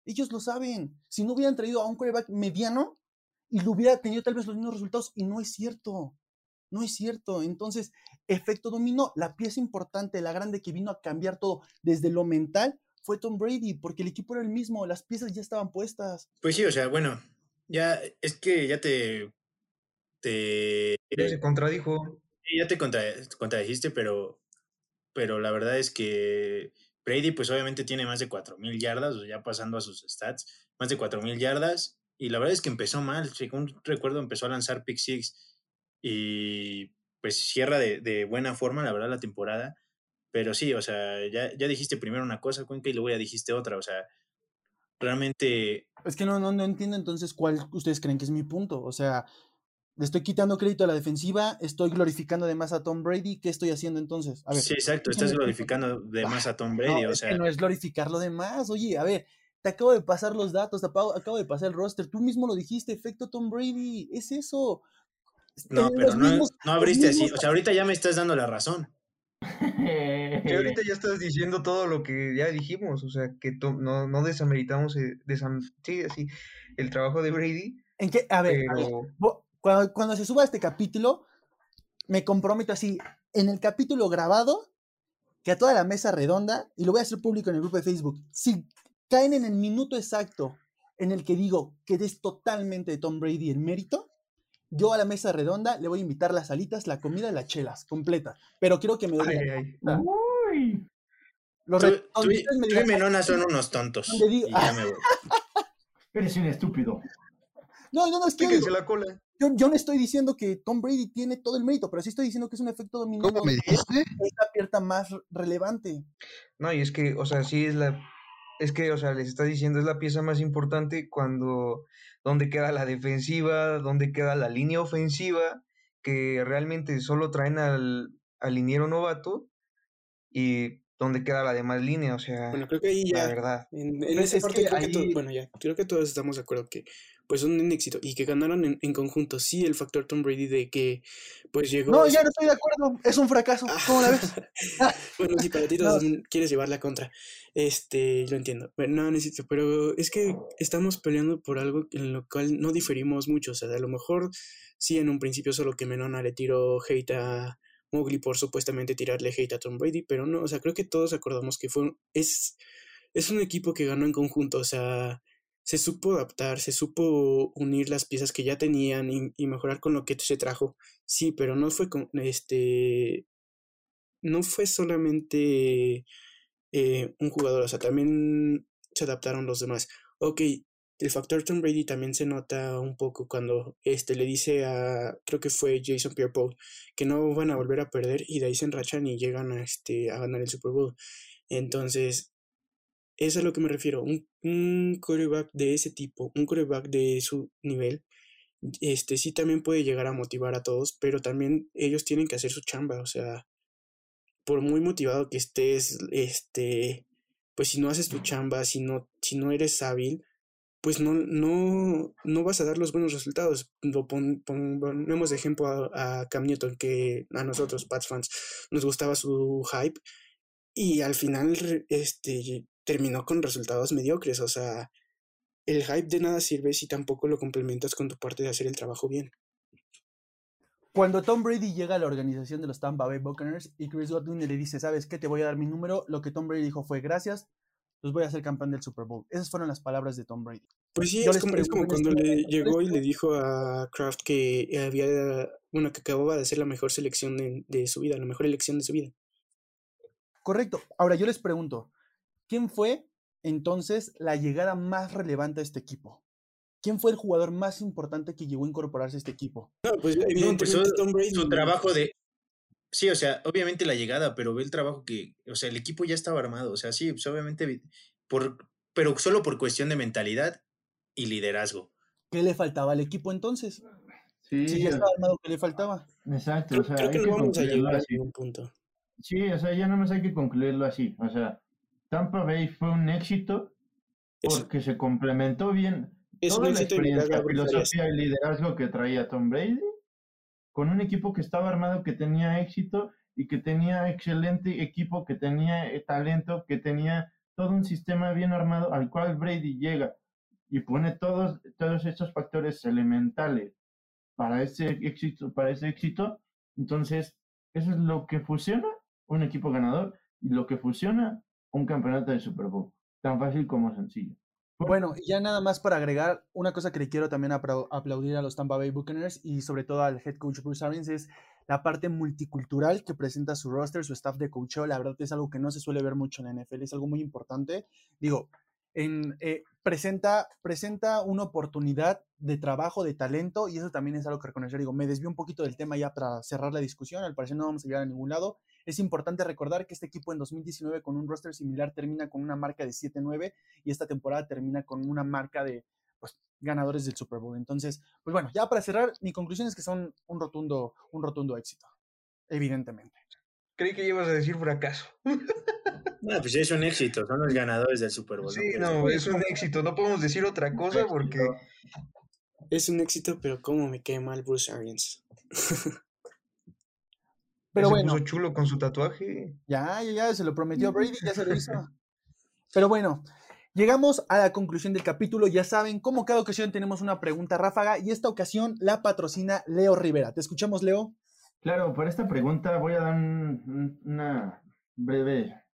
Ellos lo saben. Si no hubieran traído a un quarterback mediano y lo hubiera tenido tal vez los mismos resultados, y no es cierto. No es cierto. Entonces, efecto dominó. La pieza importante, la grande que vino a cambiar todo desde lo mental fue Tom Brady, porque el equipo era el mismo, las piezas ya estaban puestas. Pues sí, o sea, bueno, ya es que ya te, te Ya se contradijo. Sí, ya te contra- contradijiste, pero, pero la verdad es que Brady, pues obviamente tiene más de 4.000 yardas, o ya pasando a sus stats, más de 4.000 yardas, y la verdad es que empezó mal, según recuerdo, empezó a lanzar pick six y pues cierra de, de buena forma, la verdad, la temporada, pero sí, o sea, ya, ya dijiste primero una cosa, Cuenca, y luego ya dijiste otra, o sea, realmente Es que no, no, no entiendo entonces cuál ustedes creen que es mi punto. O sea, le estoy quitando crédito a la defensiva, estoy glorificando además a Tom Brady. ¿Qué estoy haciendo entonces? A ver, Sí, exacto, estás glorificando de más a Tom no, Brady, o es que sea, no es glorificar lo demás. Oye, a ver, te acabo de pasar los datos, te acabo, acabo de pasar el roster. Tú mismo lo dijiste, efecto Tom Brady. Es eso. No, pero no, no abriste así, o sea, ahorita ya me estás dando la razón. Que ahorita ya estás diciendo todo lo que ya dijimos, o sea, que to- no, no desameritamos eh, desam- sí, así, el trabajo de Brady, ¿En qué? A ver, a cuando, cuando se suba este capítulo, me comprometo así, en el capítulo grabado, que a toda la mesa redonda, y lo voy a hacer público en el grupo de Facebook, si caen en el minuto exacto en el que digo que es totalmente de Tom Brady el mérito, yo a la mesa redonda le voy a invitar las alitas, la comida y las chelas, completa. Pero quiero que me ay, digan, ay, ah, Uy. los Tú, tú y, me tú y Menona son unos tontos. digo- Y ya me voy. Eres un estúpido. no, no, no, es que yo, la cola. yo- yo no estoy diciendo que Tom Brady tiene todo el mérito, pero sí estoy diciendo que es un efecto dominó ¿Cómo me dijiste? es la pierna más relevante. No, y es que, o sea, sí es la, es que, o sea, les está diciendo, es la pieza más importante cuando, donde queda la defensiva, donde queda la línea ofensiva, que realmente solo traen al, al liniero novato y donde queda la demás línea, o sea, Bueno, creo que ahí la ya, verdad. en, esa es parte que creo que to- ahí- bueno, ya, creo que todos estamos de acuerdo que pues son un éxito y que ganaron en, en conjunto. Sí, el factor Tom Brady de que pues llegó... No, ya no estoy de acuerdo. Es un fracaso. ¿Cómo la ves? bueno, sí, para ti No. quieres llevar la contra. Este, lo entiendo. Pero no necesito, pero es que estamos peleando por algo en lo cual no diferimos mucho. O sea, a lo mejor sí en un principio solo que Menona le tiró hate a Mowgli por supuestamente tirarle hate a Tom Brady, pero no, o sea, creo que todos acordamos que fue un- es, es un equipo que ganó en conjunto, o sea, se supo adaptar, se supo unir las piezas que ya tenían y, y mejorar con lo que se trajo. Sí, pero no fue con este no fue solamente eh, un jugador, o sea, también se adaptaron los demás. Ok, el factor Tom Brady también se nota un poco cuando este, le dice a, creo que fue Jason Pierre-Paul, que no van a volver a perder y de ahí se enrachan y llegan a, este, a ganar el Super Bowl. Entonces, es a lo que me refiero. Un, un quarterback de ese tipo, un quarterback de su nivel, este sí también puede llegar a motivar a todos, pero también ellos tienen que hacer su chamba, o sea, por muy motivado que estés, este, pues si no haces tu chamba, si no, si no eres hábil, pues no, no, no vas a dar los buenos resultados. Lo ponemos de ejemplo a, a, Cam Newton, que a nosotros, Pats fans, nos gustaba su hype, y al final este, terminó con resultados mediocres, o sea, el hype de nada sirve si tampoco lo complementas con tu parte de hacer el trabajo bien. Cuando Tom Brady llega a la organización de los Tampa Bay Buccaneers y Chris Godwin le dice, ¿sabes qué? Te voy a dar mi número. Lo que Tom Brady dijo fue, gracias, los voy a hacer campeón del Super Bowl. Esas fueron las palabras de Tom Brady. Pues sí, es como, es como, cuando le llegó y le dijo a Kraft que había, bueno, que acababa de hacer la mejor selección de, de su vida, la mejor elección de su vida. Correcto. Ahora yo les pregunto, ¿quién fue entonces la llegada más relevante a este equipo? ¿Quién fue el jugador más importante que llegó a incorporarse a este equipo? No, pues evidentemente no, pues, Tom Brady. Su trabajo de... Sí, o sea, obviamente la llegada, pero ve el trabajo que... O sea, el equipo ya estaba armado. O sea, sí, pues obviamente... Por, pero solo por cuestión de mentalidad y liderazgo. ¿Qué le faltaba al equipo entonces? Sí, sí ya estaba armado, ¿qué le faltaba? Exacto, o sea, creo que no vamos a llegar a un punto. Sí, o sea, ya no más hay que concluirlo así. O sea, Tampa Bay fue un éxito porque se complementó bien es toda un la éxito experiencia, filosofía y liderazgo que traía Tom Brady con un equipo que estaba armado, que tenía éxito y que tenía excelente equipo, que tenía eh, talento, que tenía todo un sistema bien armado al cual Brady llega y pone todos, todos estos factores elementales para ese éxito, para ese éxito. Entonces, eso es lo que fusiona un equipo ganador y lo que fusiona un campeonato de Super Bowl. Tan fácil como sencillo. Bueno, ya nada más para agregar, una cosa que le quiero también aplaudir a los Tampa Bay Buccaneers y sobre todo al head coach Bruce Arians es la parte multicultural que presenta su roster, su staff de coaching. La verdad es algo que no se suele ver mucho en la NFL, es algo muy importante. Digo, en, eh, presenta, presenta una oportunidad de trabajo, de talento, y eso también es algo que reconocer. Digo, me desvío un poquito del tema ya para cerrar la discusión, al parecer no vamos a llegar a ningún lado. Es importante recordar que este equipo en 2019 con un roster similar termina con una marca de 7-9 y esta temporada termina con una marca de pues, ganadores del Super Bowl. Entonces, pues bueno, ya para cerrar, mi conclusión es que son un rotundo, un rotundo éxito, evidentemente. Creí que ibas a decir fracaso. No, pues es un éxito, son los ganadores del Super Bowl. Sí, no, es un éxito, no podemos decir otra cosa porque... Es un éxito, pero cómo me quema mal Bruce Arians. pero se bueno. puso chulo con su tatuaje. Ya, ya, ya, se lo prometió Brady, ya se lo hizo. Pero bueno, llegamos a la conclusión del capítulo. Ya saben, como cada ocasión tenemos una pregunta ráfaga y esta ocasión la patrocina Leo Rivera. ¿Te escuchamos, Leo? Claro, por esta pregunta voy a dar un, una breve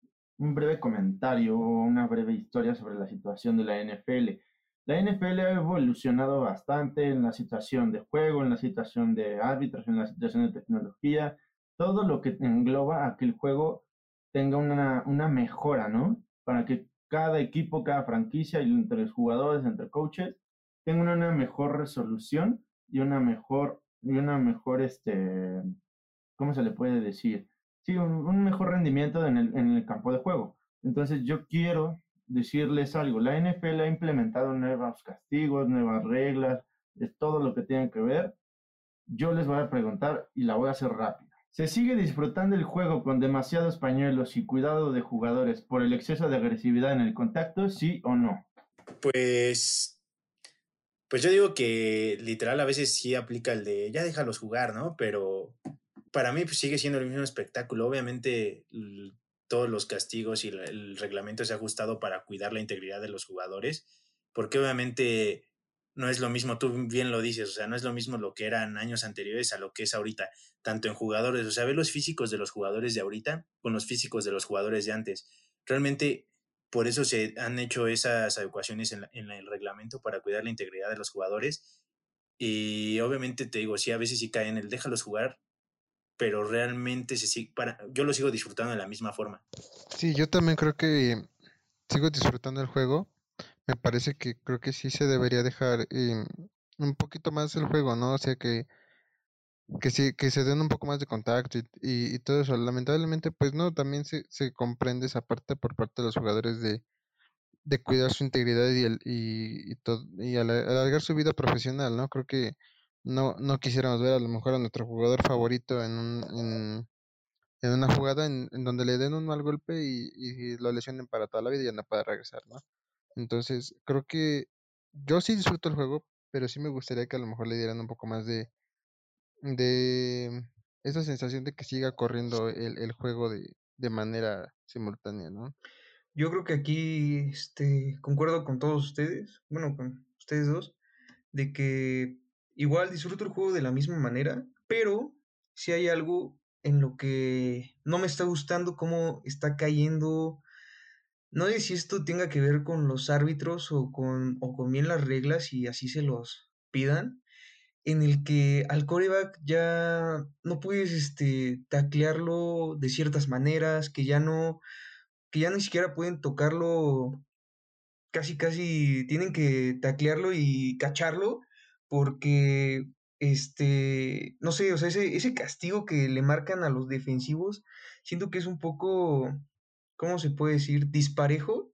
un breve comentario o una breve historia sobre la situación de la NFL. La NFL ha evolucionado bastante en la situación de juego, en la situación de árbitros, en la situación de tecnología, todo lo que engloba a que el juego tenga una, una mejora, ¿no? Para que cada equipo, cada franquicia, y entre los jugadores, entre coaches, tengan una mejor resolución y una mejor, y una mejor, este, ¿cómo se le puede decir? Sí, un, mejor rendimiento en el, campo de juego. Entonces yo quiero decirles algo. La NFL ha implementado nuevos castigos, nuevas reglas, es todo lo que tiene que ver. Yo les voy a preguntar y la voy a hacer rápida. ¿Se sigue disfrutando el juego con demasiados pañuelos y cuidado de jugadores por el exceso de agresividad en el contacto, sí o no? Pues, pues yo digo que literal a veces sí aplica el de ya déjalos jugar, ¿no? Pero para mí pues, sigue siendo el mismo espectáculo. Obviamente todos los castigos y el reglamento se ha ajustado para cuidar la integridad de los jugadores, porque obviamente no es lo mismo, tú bien lo dices, o sea, no es lo mismo lo que eran años anteriores a lo que es ahorita, tanto en jugadores, o sea, ve los físicos de los jugadores de ahorita con los físicos de los jugadores de antes. Realmente por eso se han hecho esas adecuaciones en, en el reglamento para cuidar la integridad de los jugadores. Y obviamente te digo, sí, a veces sí caen el déjalos jugar, pero realmente se sigue, para, yo lo sigo disfrutando de la misma forma. Sí, yo también creo que sigo disfrutando el juego. Me parece que creo que sí se debería dejar eh, un poquito más el juego, ¿no? O sea que que sí, que se den un poco más de contacto y, y, todo eso. Lamentablemente, pues no, también se, se comprende esa parte por parte de los jugadores de, de cuidar su integridad y, el, y, y, todo, y alargar su vida profesional, ¿no? Creo que no, no quisiéramos ver a lo mejor a nuestro jugador favorito en, un, en, en una jugada en, en, donde le den un mal golpe y, y, lo lesionen para toda la vida y ya no pueda regresar, ¿no? Entonces, creo que yo sí disfruto el juego, pero sí me gustaría que a lo mejor le dieran un poco más de, de esa sensación de que siga corriendo el, el juego de, de manera simultánea, ¿no? Yo creo que aquí este, concuerdo con todos ustedes, bueno, con ustedes dos, de que igual disfruto el juego de la misma manera, pero si hay algo en lo que no me está gustando cómo está cayendo. No sé si esto tenga que ver con los árbitros o con, o con bien las reglas y así se los pidan, en el que al coreback ya no puedes este, taclearlo de ciertas maneras, que ya no, que ya ni siquiera pueden tocarlo, casi casi tienen que taclearlo y cacharlo, porque, este, no sé, o sea, ese, ese castigo que le marcan a los defensivos, siento que es un poco, ¿cómo se puede decir? Disparejo.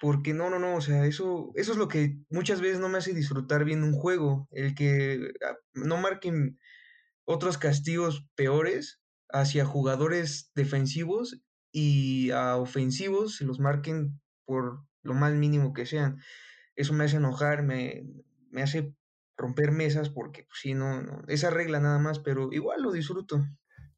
Porque no, no, no, o sea, eso, eso es lo que muchas veces no me hace disfrutar bien un juego, el que ah, no marquen otros castigos peores hacia jugadores defensivos y a ofensivos se los marquen por lo más mínimo que sean. Eso me hace enojar, me, me hace romper mesas porque, pues no, no, esa regla nada más, pero igual lo disfruto.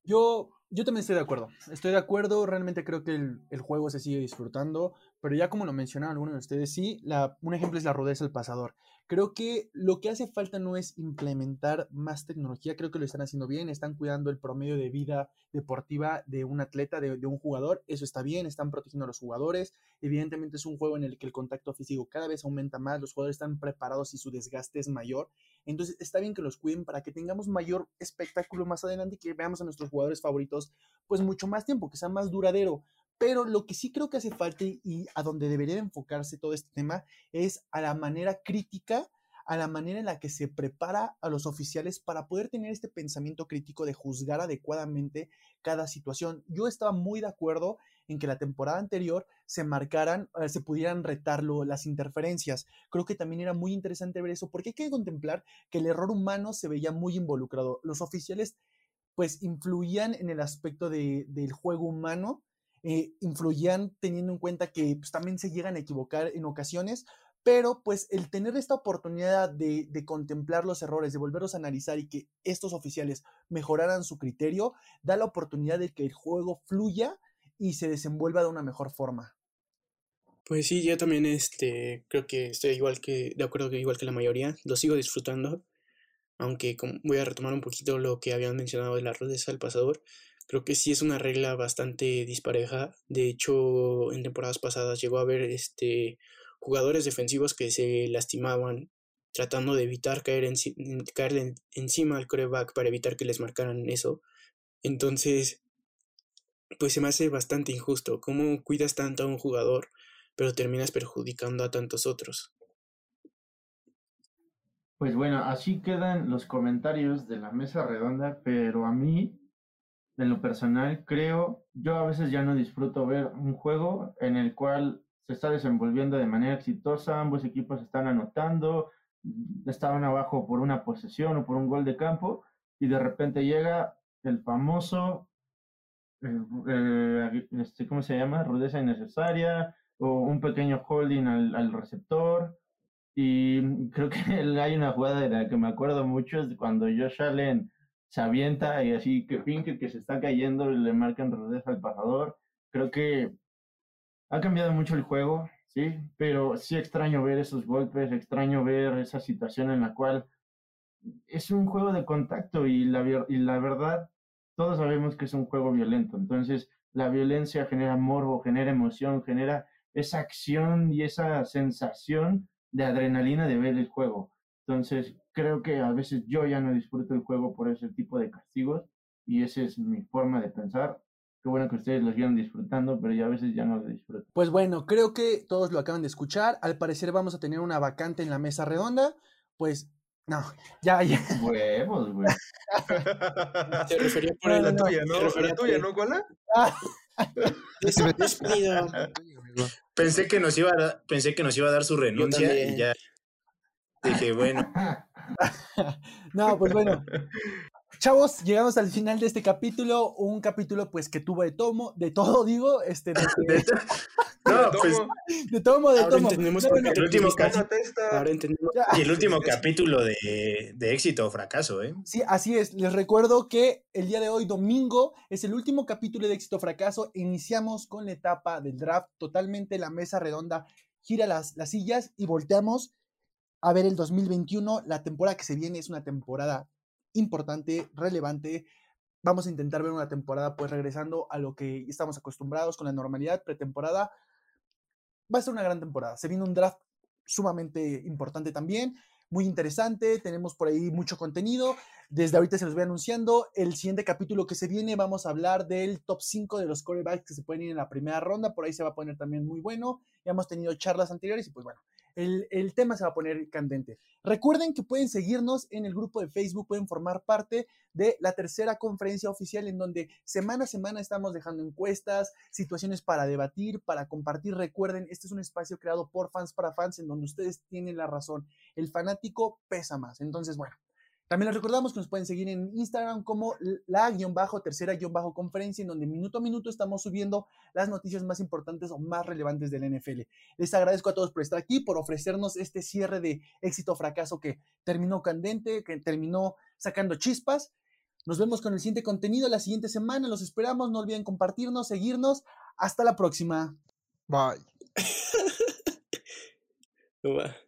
Yo, yo también estoy de acuerdo. Estoy de acuerdo, realmente creo que el, el juego se sigue disfrutando, pero ya como lo mencionaron algunos de ustedes, sí, un ejemplo es la rudeza del pasador. Creo que lo que hace falta no es implementar más tecnología, creo que lo están haciendo bien, están cuidando el promedio de vida deportiva de un atleta, de, de, un jugador, eso está bien, están protegiendo a los jugadores, evidentemente es un juego en el que el contacto físico cada vez aumenta más, los jugadores están preparados y su desgaste es mayor, entonces está bien que los cuiden para que tengamos mayor espectáculo más adelante y que veamos a nuestros jugadores favoritos pues mucho más tiempo, que sea más duradero. Pero lo que sí creo que hace falta y a donde debería enfocarse todo este tema es a la manera crítica, a la manera en la que se prepara a los oficiales para poder tener este pensamiento crítico de juzgar adecuadamente cada situación. Yo estaba muy de acuerdo en que la temporada anterior se marcaran, eh, se pudieran retarlo las interferencias. Creo que también era muy interesante ver eso, porque hay que contemplar que el error humano se veía muy involucrado. Los oficiales pues influían en el aspecto de, del juego humano eh, influían teniendo en cuenta que pues, también se llegan a equivocar en ocasiones, pero pues el tener esta oportunidad de, contemplar los errores, de volverlos a analizar y que estos oficiales mejoraran su criterio, da la oportunidad de que el juego fluya y se desenvuelva de una mejor forma. Pues sí, yo también este, creo que estoy igual que, de acuerdo que igual que la mayoría, lo sigo disfrutando, aunque voy a retomar un poquito lo que habían mencionado de la rudeza del pasador, Creo que sí es una regla bastante dispareja. De hecho, en temporadas pasadas llegó a haber este, jugadores defensivos que se lastimaban tratando de evitar caer, en, caer encima al coreback para evitar que les marcaran eso. Entonces, pues se me hace bastante injusto. ¿Cómo cuidas tanto a un jugador, pero terminas perjudicando a tantos otros? Pues bueno, así quedan los comentarios de la mesa redonda, pero a mí en lo personal, creo, yo a veces ya no disfruto ver un juego en el cual se está desenvolviendo de manera exitosa, ambos equipos están anotando, estaban abajo por una posesión o por un gol de campo, y de repente llega el famoso, eh, eh, este, ¿cómo se llama? Rudeza innecesaria, o un pequeño holding al, al receptor. Y creo que hay una jugada de la que me acuerdo mucho, es cuando Josh Allen se avienta y así que Pinker que se está cayendo le marcan rudeza al pasador. Creo que ha cambiado mucho el juego, sí, pero sí extraño ver esos golpes, extraño ver esa situación en la cual es un juego de contacto y la, y la verdad, todos sabemos que es un juego violento. Entonces, la violencia genera morbo, genera emoción, genera esa acción y esa sensación de adrenalina de ver el juego. Entonces, creo que a veces yo ya no disfruto el juego por ese tipo de castigos y esa es mi forma de pensar. Qué bueno que ustedes lo sigan disfrutando, pero ya a veces ya no lo disfruto. Pues bueno, creo que todos lo acaban de escuchar. Al parecer vamos a tener una vacante en la mesa redonda. Pues no, ya, ya. Huevos, güey. Te refería por la tuya, ¿no? La tuya, ¿no, Cola? Despedido. Pensé que nos iba a dar, pensé que nos iba a dar su renuncia y ya dije, bueno. no, pues bueno. Chavos, llegamos al final de este capítulo, un capítulo pues que tuvo de tomo, de todo digo, este de, no, pues de tomo, de tomo. Entendemos el último Ahora entendemos. Y el último capítulo de, de, éxito o fracaso, ¿eh? Sí, así es. Les recuerdo que el día de hoy, domingo, es el último capítulo de éxito o fracaso. Iniciamos con la etapa del draft, totalmente la mesa redonda gira las, las sillas y volteamos a ver el 2021. La temporada que se viene es una temporada importante, relevante. Vamos a intentar ver una temporada pues regresando a lo que estamos acostumbrados con la normalidad pretemporada. Va a ser una gran temporada. Se viene un draft sumamente importante también, muy interesante. Tenemos por ahí mucho contenido. Desde ahorita se los voy anunciando. El siguiente capítulo que se viene, vamos a hablar del top 5 de los corebacks que se pueden ir en la primera ronda. Por ahí se va a poner también muy bueno. Ya hemos tenido charlas anteriores y pues bueno, el, tema se va a poner candente. Recuerden que pueden seguirnos en el grupo de Facebook, pueden formar parte de la tercera conferencia oficial en donde semana a semana estamos dejando encuestas, situaciones para debatir, para compartir. Recuerden, este es un espacio creado por fans para fans en donde ustedes tienen la razón. El fanático pesa más. Entonces, bueno, también les recordamos que nos pueden seguir en Instagram como la-tercera-conferencia, en donde minuto a minuto estamos subiendo las noticias más importantes o más relevantes del NFL. Les agradezco a todos por estar aquí, por ofrecernos este cierre de éxito o fracaso que terminó candente, que terminó sacando chispas. Nos vemos con el siguiente contenido la siguiente semana. Los esperamos. No olviden compartirnos, seguirnos. Hasta la próxima. Bye. Bye.